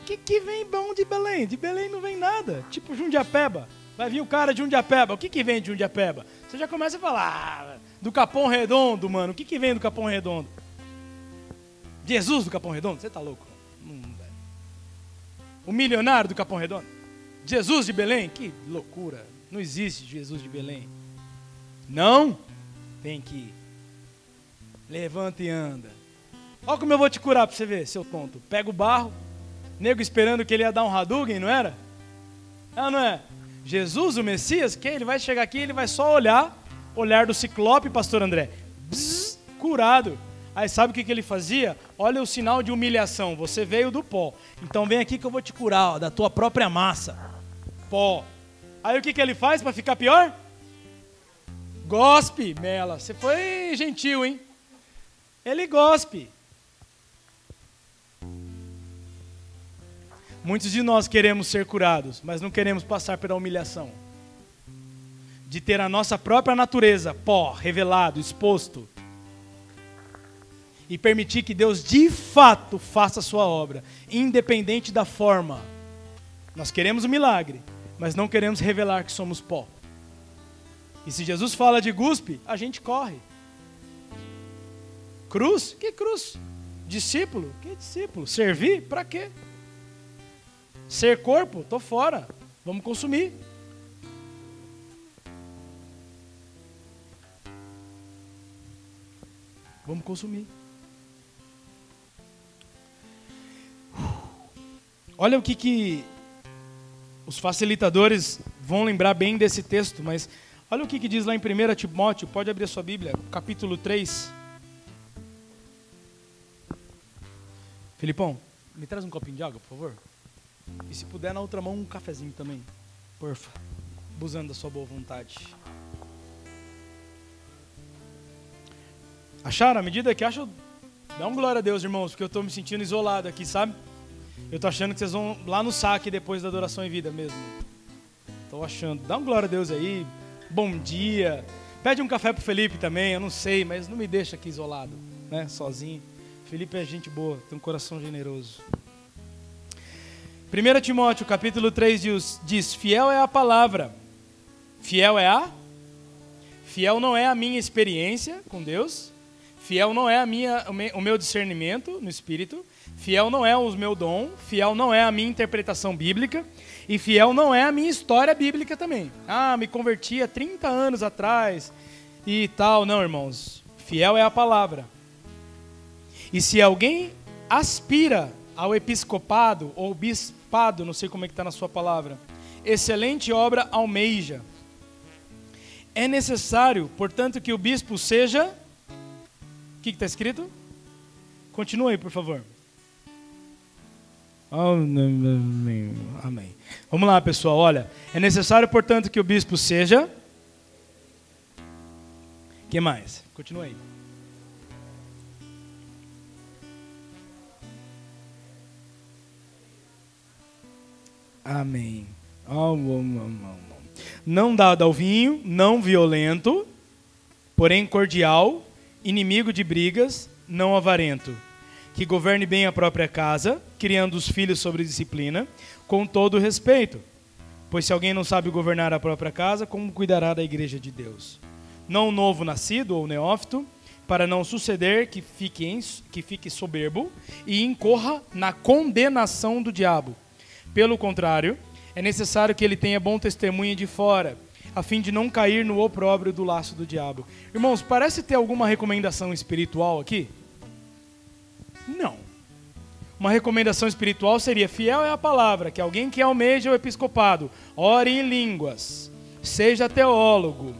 O que, que vem bom de Belém? De Belém não vem nada. Tipo Jundiapeba. Vai vir o cara de Jundiapeba. O que, que vem de Jundiapeba? Você já começa a falar ah, do Capão Redondo, mano. O que, que vem do Capão Redondo? Jesus do Capão Redondo? Você tá louco? O milionário do Capão Redondo? Jesus de Belém? Que loucura. Não existe Jesus de Belém. Não? Tem que ir. Levanta e anda. Olha como eu vou te curar para você ver, seu tonto. Pega o barro, nego esperando que ele ia dar um Hadouken, não era? Não, não é? Jesus, o Messias, que ele vai chegar aqui, ele vai só olhar, olhar do ciclope, pastor André. Bzz, curado. Aí sabe o que, que ele fazia? Olha o sinal de humilhação. Você veio do pó. Então vem aqui que eu vou te curar, ó, da tua própria massa. Pó. Aí o que, que ele faz para ficar pior? Gospe, Mela. Você foi gentil, hein? Ele gospe. Muitos de nós queremos ser curados, mas não queremos passar pela humilhação. De ter a nossa própria natureza, pó, revelado, exposto e permitir que Deus de fato faça a sua obra, independente da forma. Nós queremos o um milagre, mas não queremos revelar que somos pó. E se Jesus fala de guspe, a gente corre. Cruz? Que cruz? Discípulo? Que discípulo? Servir? Para quê? Ser corpo? Tô fora. Vamos consumir. Vamos consumir. Olha o que, que os facilitadores vão lembrar bem desse texto, mas olha o que, que diz lá em 1 Timóteo, pode abrir a sua Bíblia, capítulo 3. Filipão, me traz um copinho de água, por favor. E se puder, na outra mão, um cafezinho também. Porfa. abusando da sua boa vontade. Acharam? À medida que acham, dá um glória a Deus, irmãos, porque eu estou me sentindo isolado aqui, sabe? Eu estou achando que vocês vão lá no saque depois da adoração em vida mesmo. Estou achando. Dá um glória a Deus aí. Bom dia. Pede um café pro Felipe também, eu não sei, mas não me deixa aqui isolado, né? Sozinho. Felipe é gente boa, tem um coração generoso. 1 Timóteo capítulo 3 diz, diz: Fiel é a palavra. Fiel é a? Fiel não é a minha experiência com Deus. Fiel não é a minha, o meu discernimento no Espírito. Fiel não é o meu dom. Fiel não é a minha interpretação bíblica. E fiel não é a minha história bíblica também. Ah, me converti há 30 anos atrás e tal. Não, irmãos. Fiel é a palavra. E se alguém aspira ao episcopado ou bispado, não sei como é que está na sua palavra, excelente obra almeja. É necessário, portanto, que o bispo seja. O que está escrito? Continua aí, por favor. Amém. Vamos lá, pessoal. Olha, é necessário, portanto, que o bispo seja. que mais? Continua aí. Amém. Não dado ao vinho, não violento, porém cordial, inimigo de brigas, não avarento, que governe bem a própria casa, criando os filhos sobre disciplina, com todo respeito. Pois se alguém não sabe governar a própria casa, como cuidará da igreja de Deus? Não novo nascido ou neófito, para não suceder que fique, em, que fique soberbo e incorra na condenação do diabo. Pelo contrário, é necessário que ele tenha bom testemunho de fora, a fim de não cair no opróbrio do laço do diabo. Irmãos, parece ter alguma recomendação espiritual aqui? Não. Uma recomendação espiritual seria: fiel é a palavra, que alguém que almeja o episcopado, ore em línguas, seja teólogo,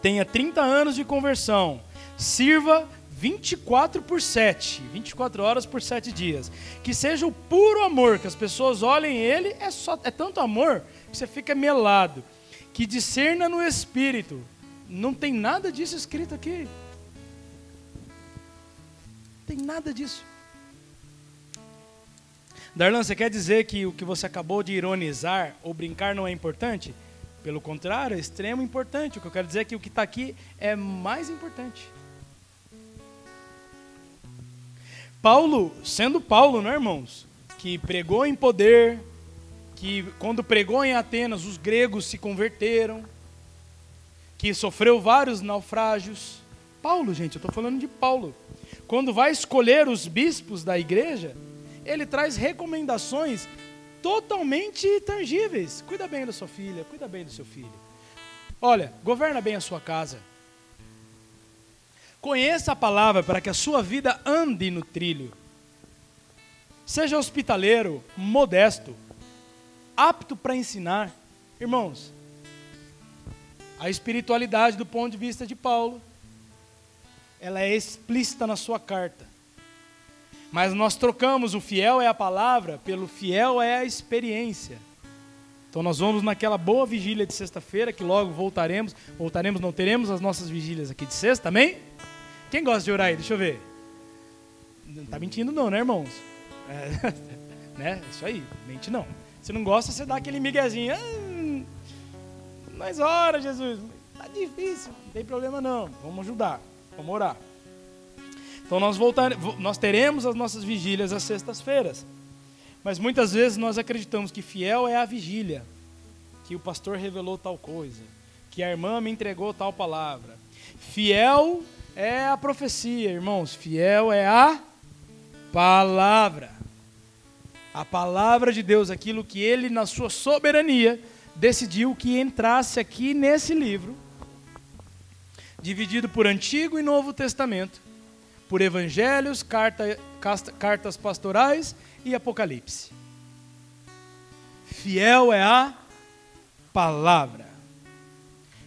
tenha 30 anos de conversão, sirva 24 por 7, 24 horas por 7 dias. Que seja o puro amor, que as pessoas olhem ele, é, só, é tanto amor que você fica melado. Que discerna no espírito. Não tem nada disso escrito aqui. Tem nada disso. Darlan, você quer dizer que o que você acabou de ironizar ou brincar não é importante? Pelo contrário, é extremo importante. O que eu quero dizer é que o que está aqui é mais importante. Paulo, sendo Paulo, né, irmãos? Que pregou em poder, que quando pregou em Atenas, os gregos se converteram, que sofreu vários naufrágios. Paulo, gente, eu estou falando de Paulo. Quando vai escolher os bispos da igreja, ele traz recomendações totalmente tangíveis. Cuida bem da sua filha, cuida bem do seu filho. Olha, governa bem a sua casa. Conheça a palavra para que a sua vida ande no trilho. Seja hospitaleiro, modesto, apto para ensinar. Irmãos, a espiritualidade do ponto de vista de Paulo, ela é explícita na sua carta. Mas nós trocamos o fiel é a palavra pelo fiel é a experiência. Então nós vamos naquela boa vigília de sexta-feira, que logo voltaremos. Voltaremos, não teremos as nossas vigílias aqui de sexta, amém? Quem gosta de orar aí? Deixa eu ver. Não tá mentindo não, né, irmãos? É, <laughs> né? Isso aí, mente não. Se não gosta, você dá aquele miguezinho. Ah, mas ora, Jesus, tá difícil, não tem problema não. Vamos ajudar, vamos orar. Então nós voltar, nós teremos as nossas vigílias às sextas-feiras. Mas muitas vezes nós acreditamos que fiel é a vigília, que o pastor revelou tal coisa, que a irmã me entregou tal palavra. Fiel é a profecia, irmãos. Fiel é a palavra. A palavra de Deus, aquilo que ele, na sua soberania, decidiu que entrasse aqui nesse livro, dividido por Antigo e Novo Testamento, por evangelhos, carta, cartas pastorais e Apocalipse. Fiel é a palavra.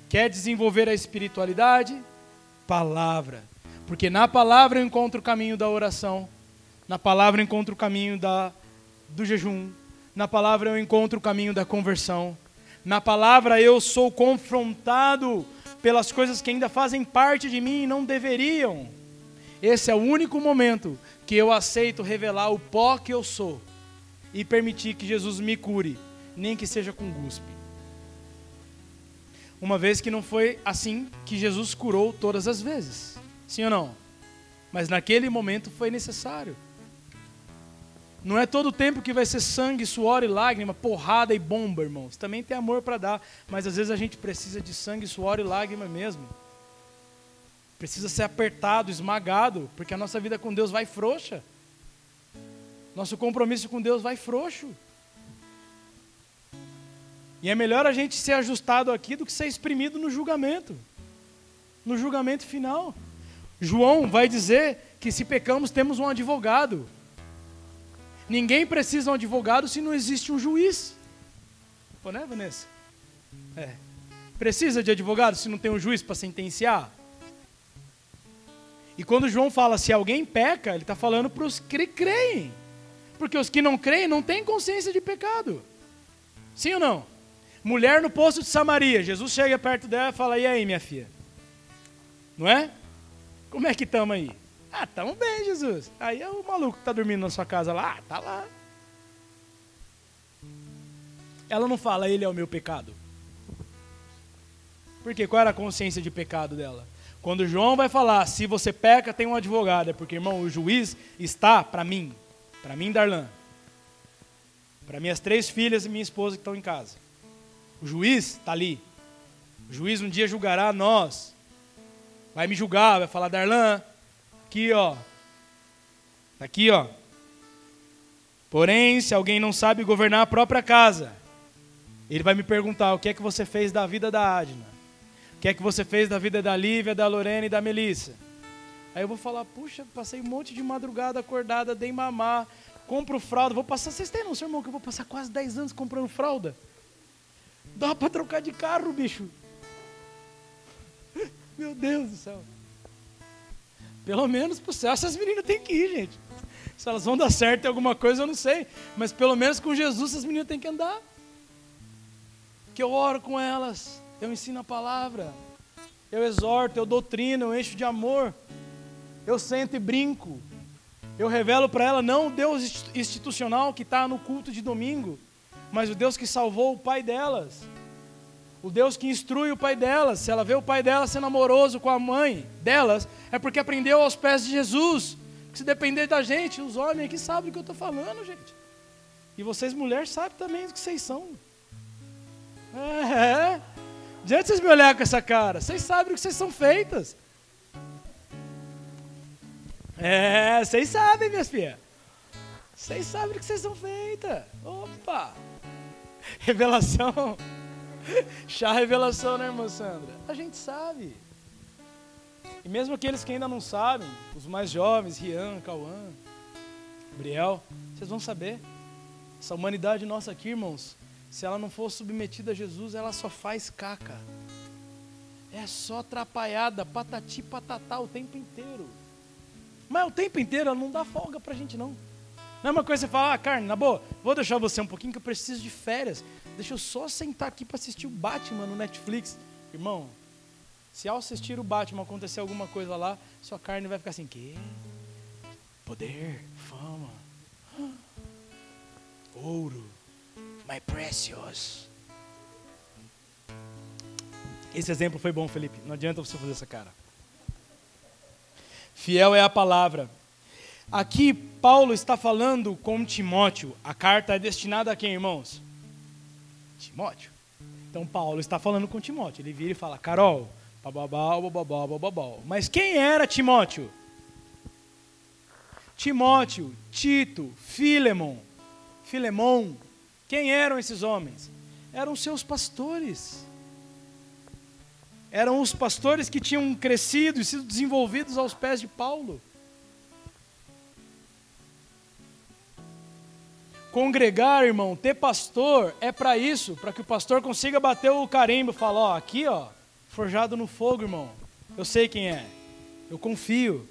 Quer desenvolver a espiritualidade? palavra. Porque na palavra eu encontro o caminho da oração, na palavra eu encontro o caminho da, do jejum, na palavra eu encontro o caminho da conversão, Na palavra eu sou confrontado pelas coisas que ainda fazem parte de mim e não deveriam. Esse é o único momento que eu aceito revelar o pó que eu sou e permitir que Jesus me cure, nem que seja com guspe. Uma vez que não foi assim que Jesus curou todas as vezes. Sim ou não? Mas naquele momento foi necessário. Não é todo tempo que vai ser sangue, suor e lágrima, porrada e bomba, irmãos. Também tem amor para dar, mas às vezes a gente precisa de sangue, suor e lágrima mesmo. Precisa ser apertado, esmagado, porque a nossa vida com Deus vai frouxa. Nosso compromisso com Deus vai frouxo. E é melhor a gente ser ajustado aqui do que ser exprimido no julgamento. No julgamento final. João vai dizer que se pecamos temos um advogado. Ninguém precisa de um advogado se não existe um juiz. Pô, né, Vanessa? É. Precisa de advogado se não tem um juiz para sentenciar? E quando João fala se alguém peca, ele está falando para os que creem. Porque os que não creem não têm consciência de pecado. Sim ou não? Mulher no poço de Samaria. Jesus chega perto dela e fala: E aí, minha filha? Não é? Como é que estamos aí? Ah, estamos bem, Jesus. Aí é o maluco que está dormindo na sua casa lá, ah, tá lá. Ela não fala, ele é o meu pecado. Porque qual era a consciência de pecado dela? Quando João vai falar, se você peca, tem um advogado. É porque, irmão, o juiz está para mim. Para mim, Darlan. Para minhas três filhas e minha esposa que estão em casa. O juiz está ali. O juiz um dia julgará nós. Vai me julgar, vai falar, Darlan, aqui ó. Tá aqui ó. Porém, se alguém não sabe governar a própria casa, ele vai me perguntar o que é que você fez da vida da Adna. O que é que você fez da vida da Lívia, da Lorena e da Melissa? Aí eu vou falar, puxa, passei um monte de madrugada acordada, dei mamar, compro fralda, vou passar, vocês têm noção, irmão, que eu vou passar quase 10 anos comprando fralda? Dá para trocar de carro, bicho. <laughs> Meu Deus do céu. Pelo menos pro céu essas meninas têm que ir, gente. Se elas vão dar certo em alguma coisa, eu não sei. Mas pelo menos com Jesus essas meninas têm que andar. Que eu oro com elas, eu ensino a palavra, eu exorto, eu doutrino, eu encho de amor. Eu sento e brinco. Eu revelo para ela não o Deus institucional que está no culto de domingo, mas o Deus que salvou o pai delas. O Deus que instrui o pai delas. Se ela vê o pai dela sendo amoroso com a mãe delas, é porque aprendeu aos pés de Jesus. se depender da gente, os homens aqui sabem do que eu estou falando, gente. E vocês, mulheres, sabem também do que vocês são. É, é. Diante vocês me olharem com essa cara, vocês sabem do que vocês são feitas. É, vocês sabem, minhas filhas. Vocês sabem do que vocês são feitas. Opa! Revelação. <laughs> Chá revelação, né, irmã Sandra? A gente sabe. E mesmo aqueles que ainda não sabem, os mais jovens, Rian, Cauã, Gabriel, vocês vão saber. Essa humanidade nossa aqui, irmãos, se ela não for submetida a Jesus, ela só faz caca. É só atrapalhada, patati patatá o tempo inteiro. Mas o tempo inteiro ela não dá folga pra gente, não. Não é uma coisa você falar, ah, carne, na boa, vou deixar você um pouquinho que eu preciso de férias. Deixa eu só sentar aqui para assistir o Batman no Netflix. Irmão, se ao assistir o Batman acontecer alguma coisa lá, sua carne vai ficar assim, que? Poder, fama, ouro, my precious. Esse exemplo foi bom, Felipe. Não adianta você fazer essa cara. Fiel é a palavra. Aqui Paulo está falando com Timóteo. A carta é destinada a quem, irmãos? Timóteo. Então Paulo está falando com Timóteo. Ele vira e fala: Carol, bababá, bababá, bababá. Mas quem era Timóteo? Timóteo, Tito, Filemon, Filemon. Quem eram esses homens? Eram seus pastores. Eram os pastores que tinham crescido e sido desenvolvidos aos pés de Paulo. Congregar, irmão, ter pastor é para isso, para que o pastor consiga bater o carimbo falar, ó, aqui, ó, forjado no fogo, irmão. Eu sei quem é. Eu confio.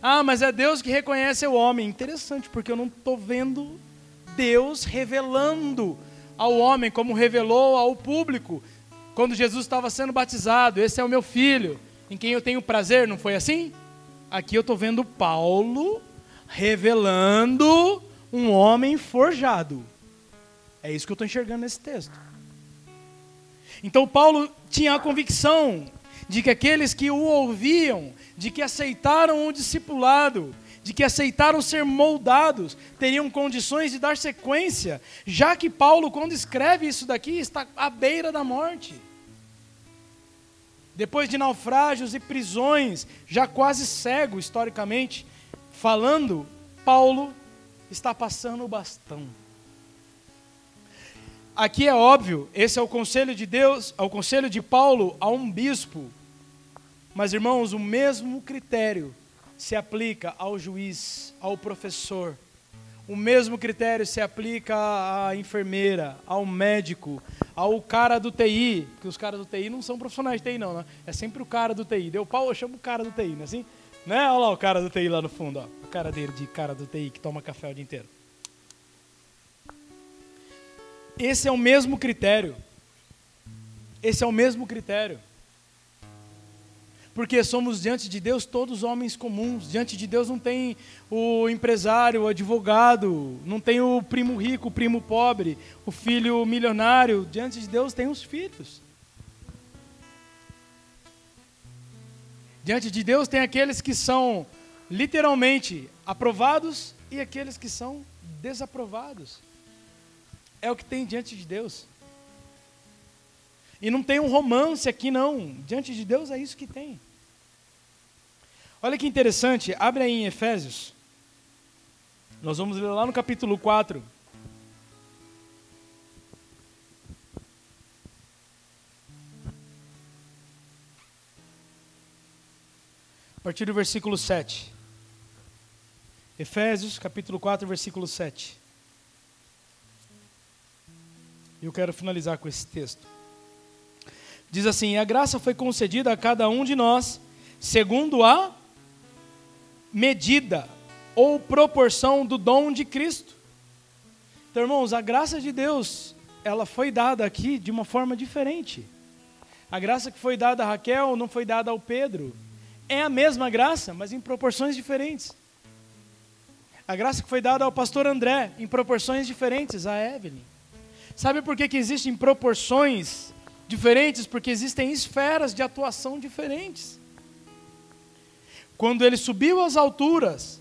Ah, mas é Deus que reconhece o homem. Interessante, porque eu não estou vendo Deus revelando ao homem, como revelou ao público quando Jesus estava sendo batizado: Esse é o meu filho, em quem eu tenho prazer, não foi assim? Aqui eu estou vendo Paulo revelando um homem forjado. É isso que eu estou enxergando nesse texto. Então Paulo tinha a convicção de que aqueles que o ouviam, de que aceitaram o discipulado, de que aceitaram ser moldados, teriam condições de dar sequência, já que Paulo, quando escreve isso daqui, está à beira da morte. Depois de naufrágios e prisões, já quase cego historicamente, falando, Paulo está passando o bastão. Aqui é óbvio, esse é o conselho de Deus, é o conselho de Paulo a um bispo. Mas irmãos, o mesmo critério se aplica ao juiz, ao professor. O mesmo critério se aplica à enfermeira, ao médico, ao cara do TI, porque os caras do TI não são profissionais de TI não, né? É sempre o cara do TI. Deu pau, eu chamo o cara do TI, não é assim? Né? Olha lá o cara do TI lá no fundo, ó. O cara dele de cara do TI que toma café o dia inteiro. Esse é o mesmo critério. Esse é o mesmo critério. Porque somos diante de Deus todos homens comuns. Diante de Deus não tem o empresário, o advogado, não tem o primo rico, o primo pobre, o filho milionário. Diante de Deus tem os filhos. Diante de Deus tem aqueles que são literalmente aprovados e aqueles que são desaprovados. É o que tem diante de Deus. E não tem um romance aqui, não. Diante de Deus é isso que tem. Olha que interessante, abre aí em Efésios. Nós vamos ler lá no capítulo 4. Partir do versículo 7. Efésios, capítulo 4, versículo 7. Eu quero finalizar com esse texto. Diz assim: A graça foi concedida a cada um de nós, segundo a medida ou proporção do dom de Cristo. Então, irmãos, a graça de Deus, ela foi dada aqui de uma forma diferente. A graça que foi dada a Raquel não foi dada ao Pedro. É a mesma graça, mas em proporções diferentes. A graça que foi dada ao pastor André, em proporções diferentes, a Evelyn. Sabe por que, que existem proporções diferentes? Porque existem esferas de atuação diferentes. Quando ele subiu às alturas,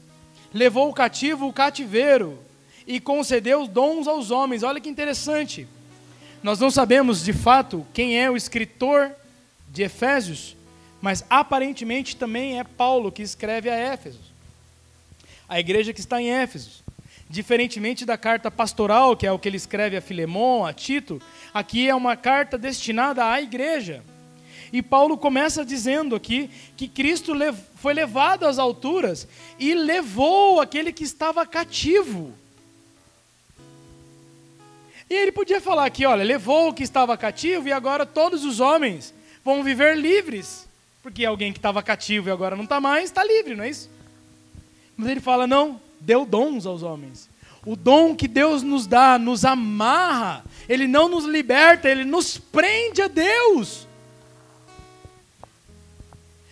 levou o cativo o cativeiro e concedeu dons aos homens. Olha que interessante. Nós não sabemos de fato quem é o escritor de Efésios, mas aparentemente também é Paulo que escreve a Éfeso. A igreja que está em Éfeso. Diferentemente da carta pastoral, que é o que ele escreve a Filemon, a Tito, aqui é uma carta destinada à igreja. E Paulo começa dizendo aqui que Cristo foi levado às alturas e levou aquele que estava cativo. E ele podia falar aqui, olha, levou o que estava cativo e agora todos os homens vão viver livres. Porque alguém que estava cativo e agora não está mais, está livre, não é isso? Mas ele fala, não, deu dons aos homens. O dom que Deus nos dá nos amarra, ele não nos liberta, ele nos prende a Deus.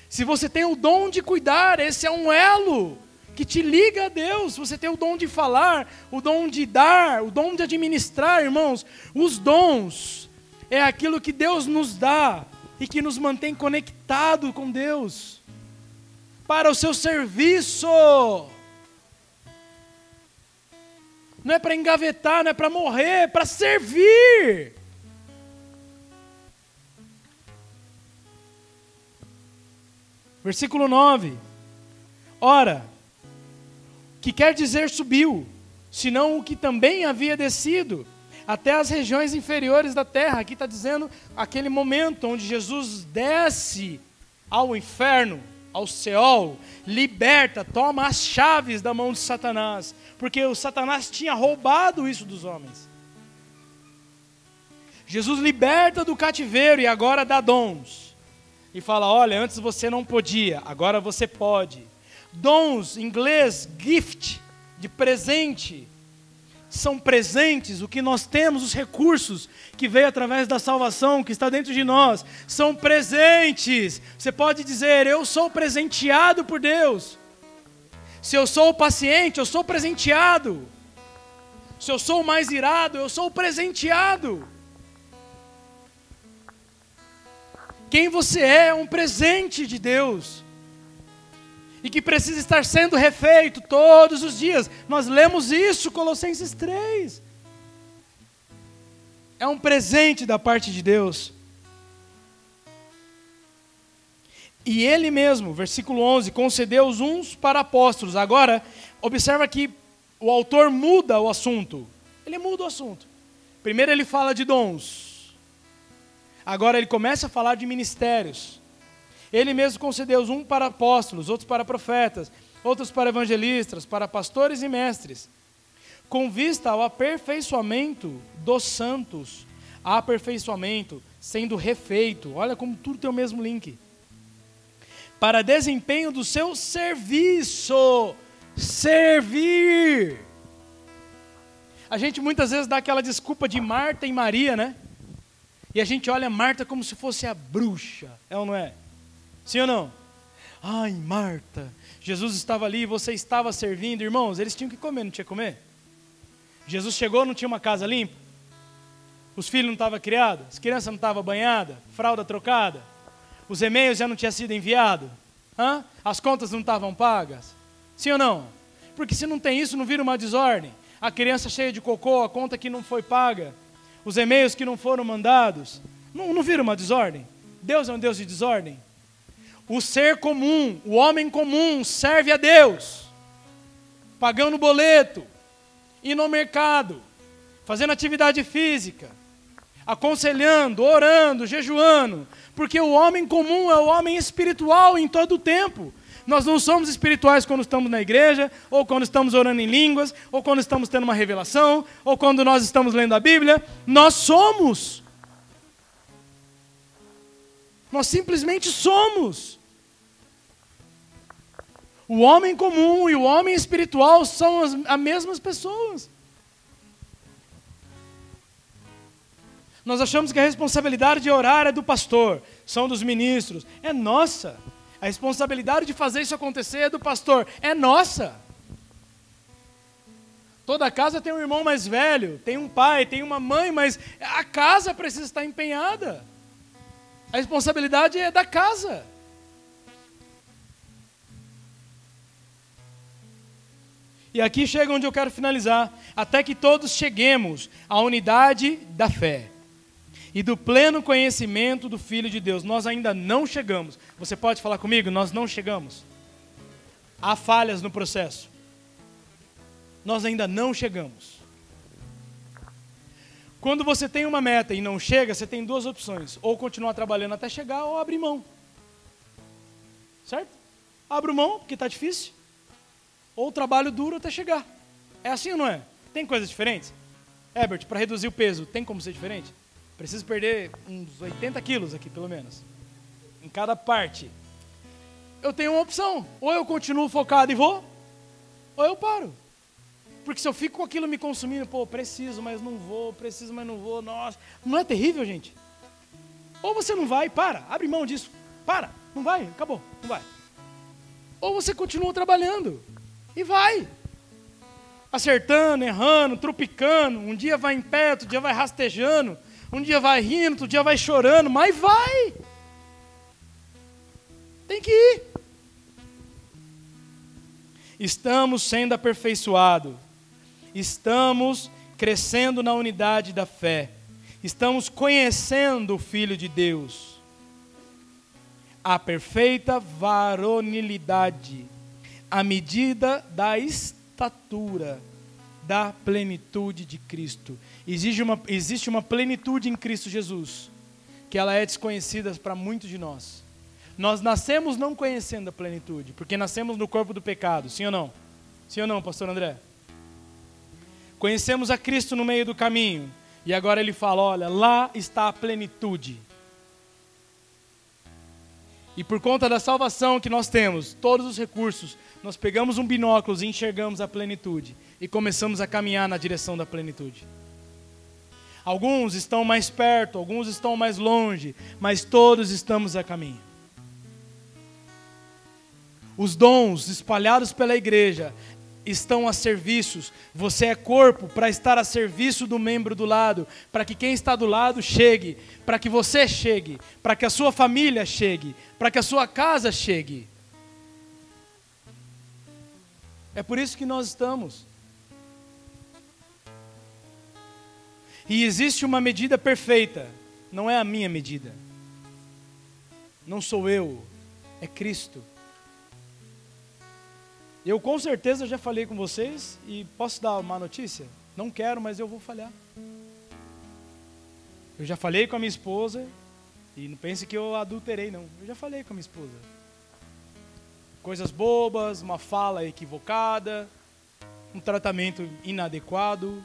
Se você tem o dom de cuidar, esse é um elo que te liga a Deus. Você tem o dom de falar, o dom de dar, o dom de administrar, irmãos. Os dons é aquilo que Deus nos dá e que nos mantém conectado com Deus para o seu serviço. Não é para engavetar, não é para morrer, é para servir. Versículo 9. Ora, que quer dizer subiu, senão o que também havia descido até as regiões inferiores da terra. Aqui está dizendo aquele momento onde Jesus desce ao inferno, ao Seol, liberta, toma as chaves da mão de Satanás, porque o Satanás tinha roubado isso dos homens. Jesus liberta do cativeiro e agora dá dons e fala: olha, antes você não podia, agora você pode. Dons, em inglês, gift, de presente, são presentes, o que nós temos, os recursos que veio através da salvação que está dentro de nós, são presentes. Você pode dizer: Eu sou presenteado por Deus. Se eu sou paciente, eu sou presenteado. Se eu sou mais irado, eu sou presenteado. Quem você é é um presente de Deus e que precisa estar sendo refeito todos os dias. Nós lemos isso, Colossenses 3. É um presente da parte de Deus. E ele mesmo, versículo 11, concedeu os uns para apóstolos. Agora, observa que o autor muda o assunto. Ele muda o assunto. Primeiro ele fala de dons. Agora ele começa a falar de ministérios. Ele mesmo concedeu um para apóstolos, outros para profetas, outros para evangelistas, para pastores e mestres, com vista ao aperfeiçoamento dos santos, aperfeiçoamento sendo refeito. Olha como tudo tem o mesmo link. Para desempenho do seu serviço, servir. A gente muitas vezes dá aquela desculpa de Marta e Maria, né? E a gente olha Marta como se fosse a bruxa, é ou não é? Sim ou não? Ai, Marta, Jesus estava ali, você estava servindo, irmãos, eles tinham que comer, não tinha que comer? Jesus chegou, não tinha uma casa limpa? Os filhos não estavam criados? As crianças não estavam banhadas? Fralda trocada? Os e-mails já não tinham sido enviados? Hã? As contas não estavam pagas? Sim ou não? Porque se não tem isso, não vira uma desordem. A criança cheia de cocô, a conta que não foi paga, os e-mails que não foram mandados, não, não vira uma desordem? Deus é um Deus de desordem? O ser comum, o homem comum, serve a Deus, pagando boleto, indo ao mercado, fazendo atividade física, aconselhando, orando, jejuando, porque o homem comum é o homem espiritual em todo o tempo. Nós não somos espirituais quando estamos na igreja, ou quando estamos orando em línguas, ou quando estamos tendo uma revelação, ou quando nós estamos lendo a Bíblia. Nós somos. Nós simplesmente somos. O homem comum e o homem espiritual são as, as mesmas pessoas. Nós achamos que a responsabilidade de orar é do pastor, são dos ministros. É nossa. A responsabilidade de fazer isso acontecer é do pastor. É nossa. Toda casa tem um irmão mais velho, tem um pai, tem uma mãe, mas a casa precisa estar empenhada. A responsabilidade é da casa. E aqui chega onde eu quero finalizar. Até que todos cheguemos à unidade da fé e do pleno conhecimento do Filho de Deus. Nós ainda não chegamos. Você pode falar comigo? Nós não chegamos. Há falhas no processo. Nós ainda não chegamos. Quando você tem uma meta e não chega, você tem duas opções: ou continuar trabalhando até chegar, ou abrir mão. Certo? Abro mão, porque está difícil, ou trabalho duro até chegar. É assim ou não é? Tem coisas diferentes? Herbert, para reduzir o peso, tem como ser diferente? Preciso perder uns 80 quilos aqui, pelo menos. Em cada parte. Eu tenho uma opção. Ou eu continuo focado e vou, ou eu paro. Porque se eu fico com aquilo me consumindo, pô, preciso, mas não vou, preciso, mas não vou, nossa. Não é terrível, gente? Ou você não vai, para, abre mão disso, para, não vai, acabou, não vai. Ou você continua trabalhando e vai. Acertando, errando, tropicando, um dia vai em pé, outro dia vai rastejando, um dia vai rindo, outro dia vai chorando, mas vai. Tem que ir. Estamos sendo aperfeiçoados estamos crescendo na unidade da fé, estamos conhecendo o Filho de Deus, a perfeita varonilidade, a medida da estatura da plenitude de Cristo. Existe uma, existe uma plenitude em Cristo Jesus, que ela é desconhecida para muitos de nós. Nós nascemos não conhecendo a plenitude, porque nascemos no corpo do pecado, sim ou não? Sim ou não, pastor André? Conhecemos a Cristo no meio do caminho. E agora ele fala: olha, lá está a plenitude. E por conta da salvação que nós temos, todos os recursos, nós pegamos um binóculo e enxergamos a plenitude e começamos a caminhar na direção da plenitude. Alguns estão mais perto, alguns estão mais longe, mas todos estamos a caminho. Os dons espalhados pela igreja estão a serviços. Você é corpo para estar a serviço do membro do lado, para que quem está do lado chegue, para que você chegue, para que a sua família chegue, para que a sua casa chegue. É por isso que nós estamos. E existe uma medida perfeita, não é a minha medida. Não sou eu, é Cristo. Eu com certeza já falei com vocês e posso dar uma notícia? Não quero, mas eu vou falhar. Eu já falei com a minha esposa e não pense que eu adulterei, não. Eu já falei com a minha esposa. Coisas bobas, uma fala equivocada, um tratamento inadequado.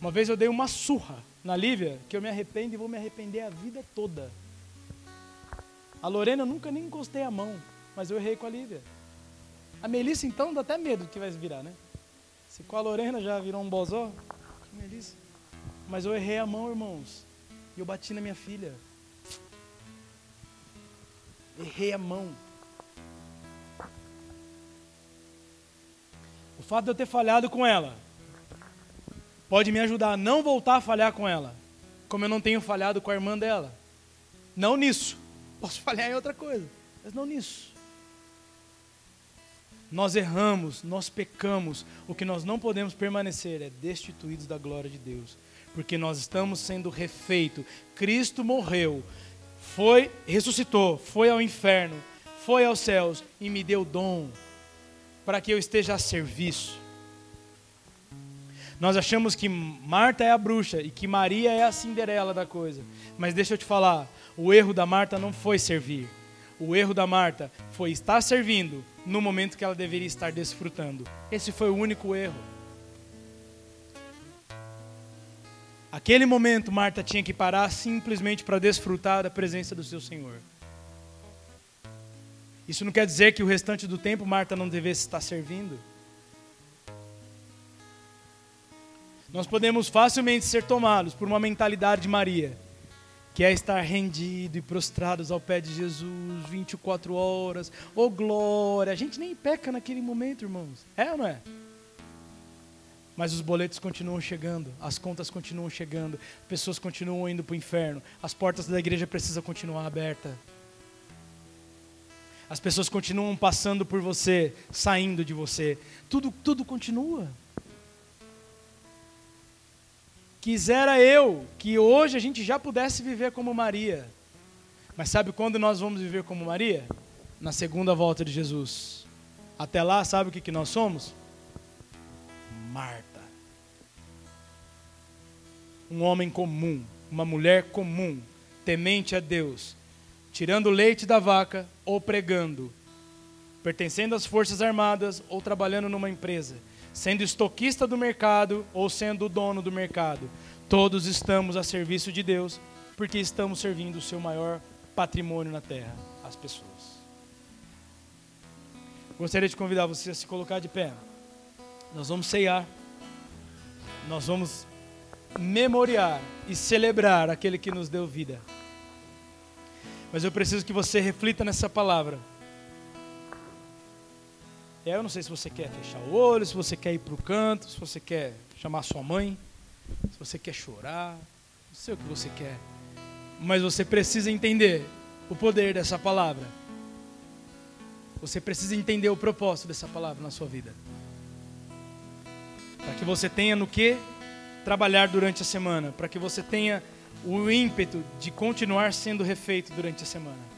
Uma vez eu dei uma surra na Lívia que eu me arrependo e vou me arrepender a vida toda. A Lorena eu nunca nem encostei a mão, mas eu errei com a Lívia. A Melissa, então, dá até medo do que vai virar, né? Se com a Lorena já virou um bozó, Melissa. Mas eu errei a mão, irmãos. E eu bati na minha filha. Errei a mão. O fato de eu ter falhado com ela pode me ajudar a não voltar a falhar com ela, como eu não tenho falhado com a irmã dela. Não nisso. Posso falhar em outra coisa, mas não nisso. Nós erramos, nós pecamos. O que nós não podemos permanecer é destituídos da glória de Deus, porque nós estamos sendo refeito. Cristo morreu, foi, ressuscitou, foi ao inferno, foi aos céus e me deu dom para que eu esteja a serviço. Nós achamos que Marta é a bruxa e que Maria é a Cinderela da coisa. Mas deixa eu te falar, o erro da Marta não foi servir. O erro da Marta foi estar servindo no momento que ela deveria estar desfrutando. Esse foi o único erro. Aquele momento, Marta tinha que parar simplesmente para desfrutar da presença do seu Senhor. Isso não quer dizer que o restante do tempo Marta não devesse estar servindo. Nós podemos facilmente ser tomados por uma mentalidade de Maria que é estar rendido e prostrados ao pé de Jesus 24 horas. Oh glória! A gente nem peca naquele momento, irmãos. É ou não é? Mas os boletos continuam chegando, as contas continuam chegando, pessoas continuam indo para o inferno, as portas da igreja precisam continuar abertas. As pessoas continuam passando por você, saindo de você. Tudo, tudo continua. Quisera eu que hoje a gente já pudesse viver como Maria. Mas sabe quando nós vamos viver como Maria? Na segunda volta de Jesus. Até lá, sabe o que, que nós somos? Marta. Um homem comum, uma mulher comum, temente a Deus, tirando leite da vaca ou pregando, pertencendo às forças armadas ou trabalhando numa empresa sendo estoquista do mercado ou sendo o dono do mercado. Todos estamos a serviço de Deus, porque estamos servindo o seu maior patrimônio na terra, as pessoas. Gostaria de convidar você a se colocar de pé. Nós vamos ceiar. Nós vamos memoriar e celebrar aquele que nos deu vida. Mas eu preciso que você reflita nessa palavra. É, eu não sei se você quer fechar o olho, se você quer ir para o canto, se você quer chamar sua mãe, se você quer chorar, não sei o que você quer. Mas você precisa entender o poder dessa palavra. Você precisa entender o propósito dessa palavra na sua vida. Para que você tenha no que trabalhar durante a semana, para que você tenha o ímpeto de continuar sendo refeito durante a semana.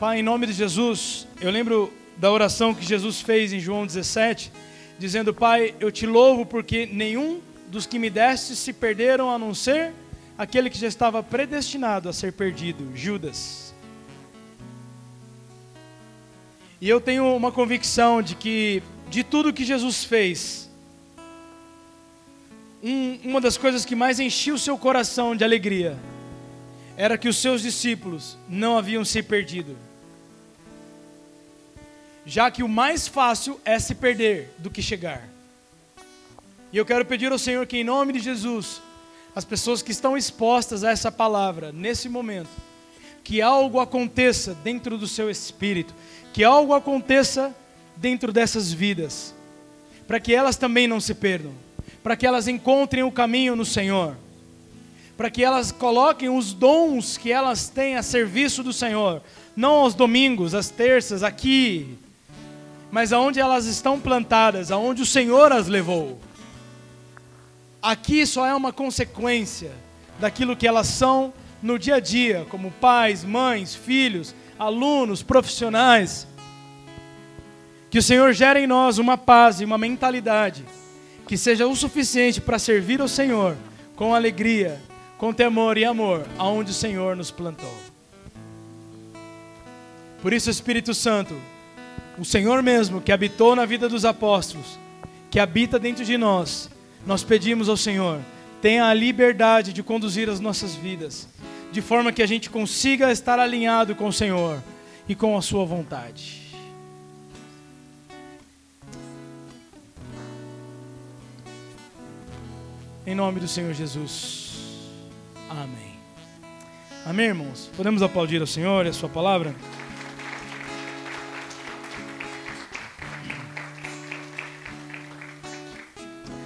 Pai, em nome de Jesus, eu lembro da oração que Jesus fez em João 17, dizendo: Pai, eu te louvo porque nenhum dos que me deste se perderam a não ser aquele que já estava predestinado a ser perdido, Judas. E eu tenho uma convicção de que, de tudo que Jesus fez, um, uma das coisas que mais encheu o seu coração de alegria era que os seus discípulos não haviam se perdido. Já que o mais fácil é se perder do que chegar. E eu quero pedir ao Senhor que, em nome de Jesus, as pessoas que estão expostas a essa palavra nesse momento, que algo aconteça dentro do seu espírito, que algo aconteça dentro dessas vidas, para que elas também não se perdam, para que elas encontrem o caminho no Senhor, para que elas coloquem os dons que elas têm a serviço do Senhor, não aos domingos, às terças, aqui, mas aonde elas estão plantadas, aonde o Senhor as levou. Aqui só é uma consequência daquilo que elas são no dia a dia, como pais, mães, filhos, alunos, profissionais. Que o Senhor gere em nós uma paz e uma mentalidade que seja o suficiente para servir ao Senhor com alegria, com temor e amor, aonde o Senhor nos plantou. Por isso, Espírito Santo, o Senhor mesmo que habitou na vida dos apóstolos, que habita dentro de nós, nós pedimos ao Senhor, tenha a liberdade de conduzir as nossas vidas, de forma que a gente consiga estar alinhado com o Senhor e com a Sua vontade. Em nome do Senhor Jesus. Amém. Amém, irmãos? Podemos aplaudir ao Senhor e a Sua palavra?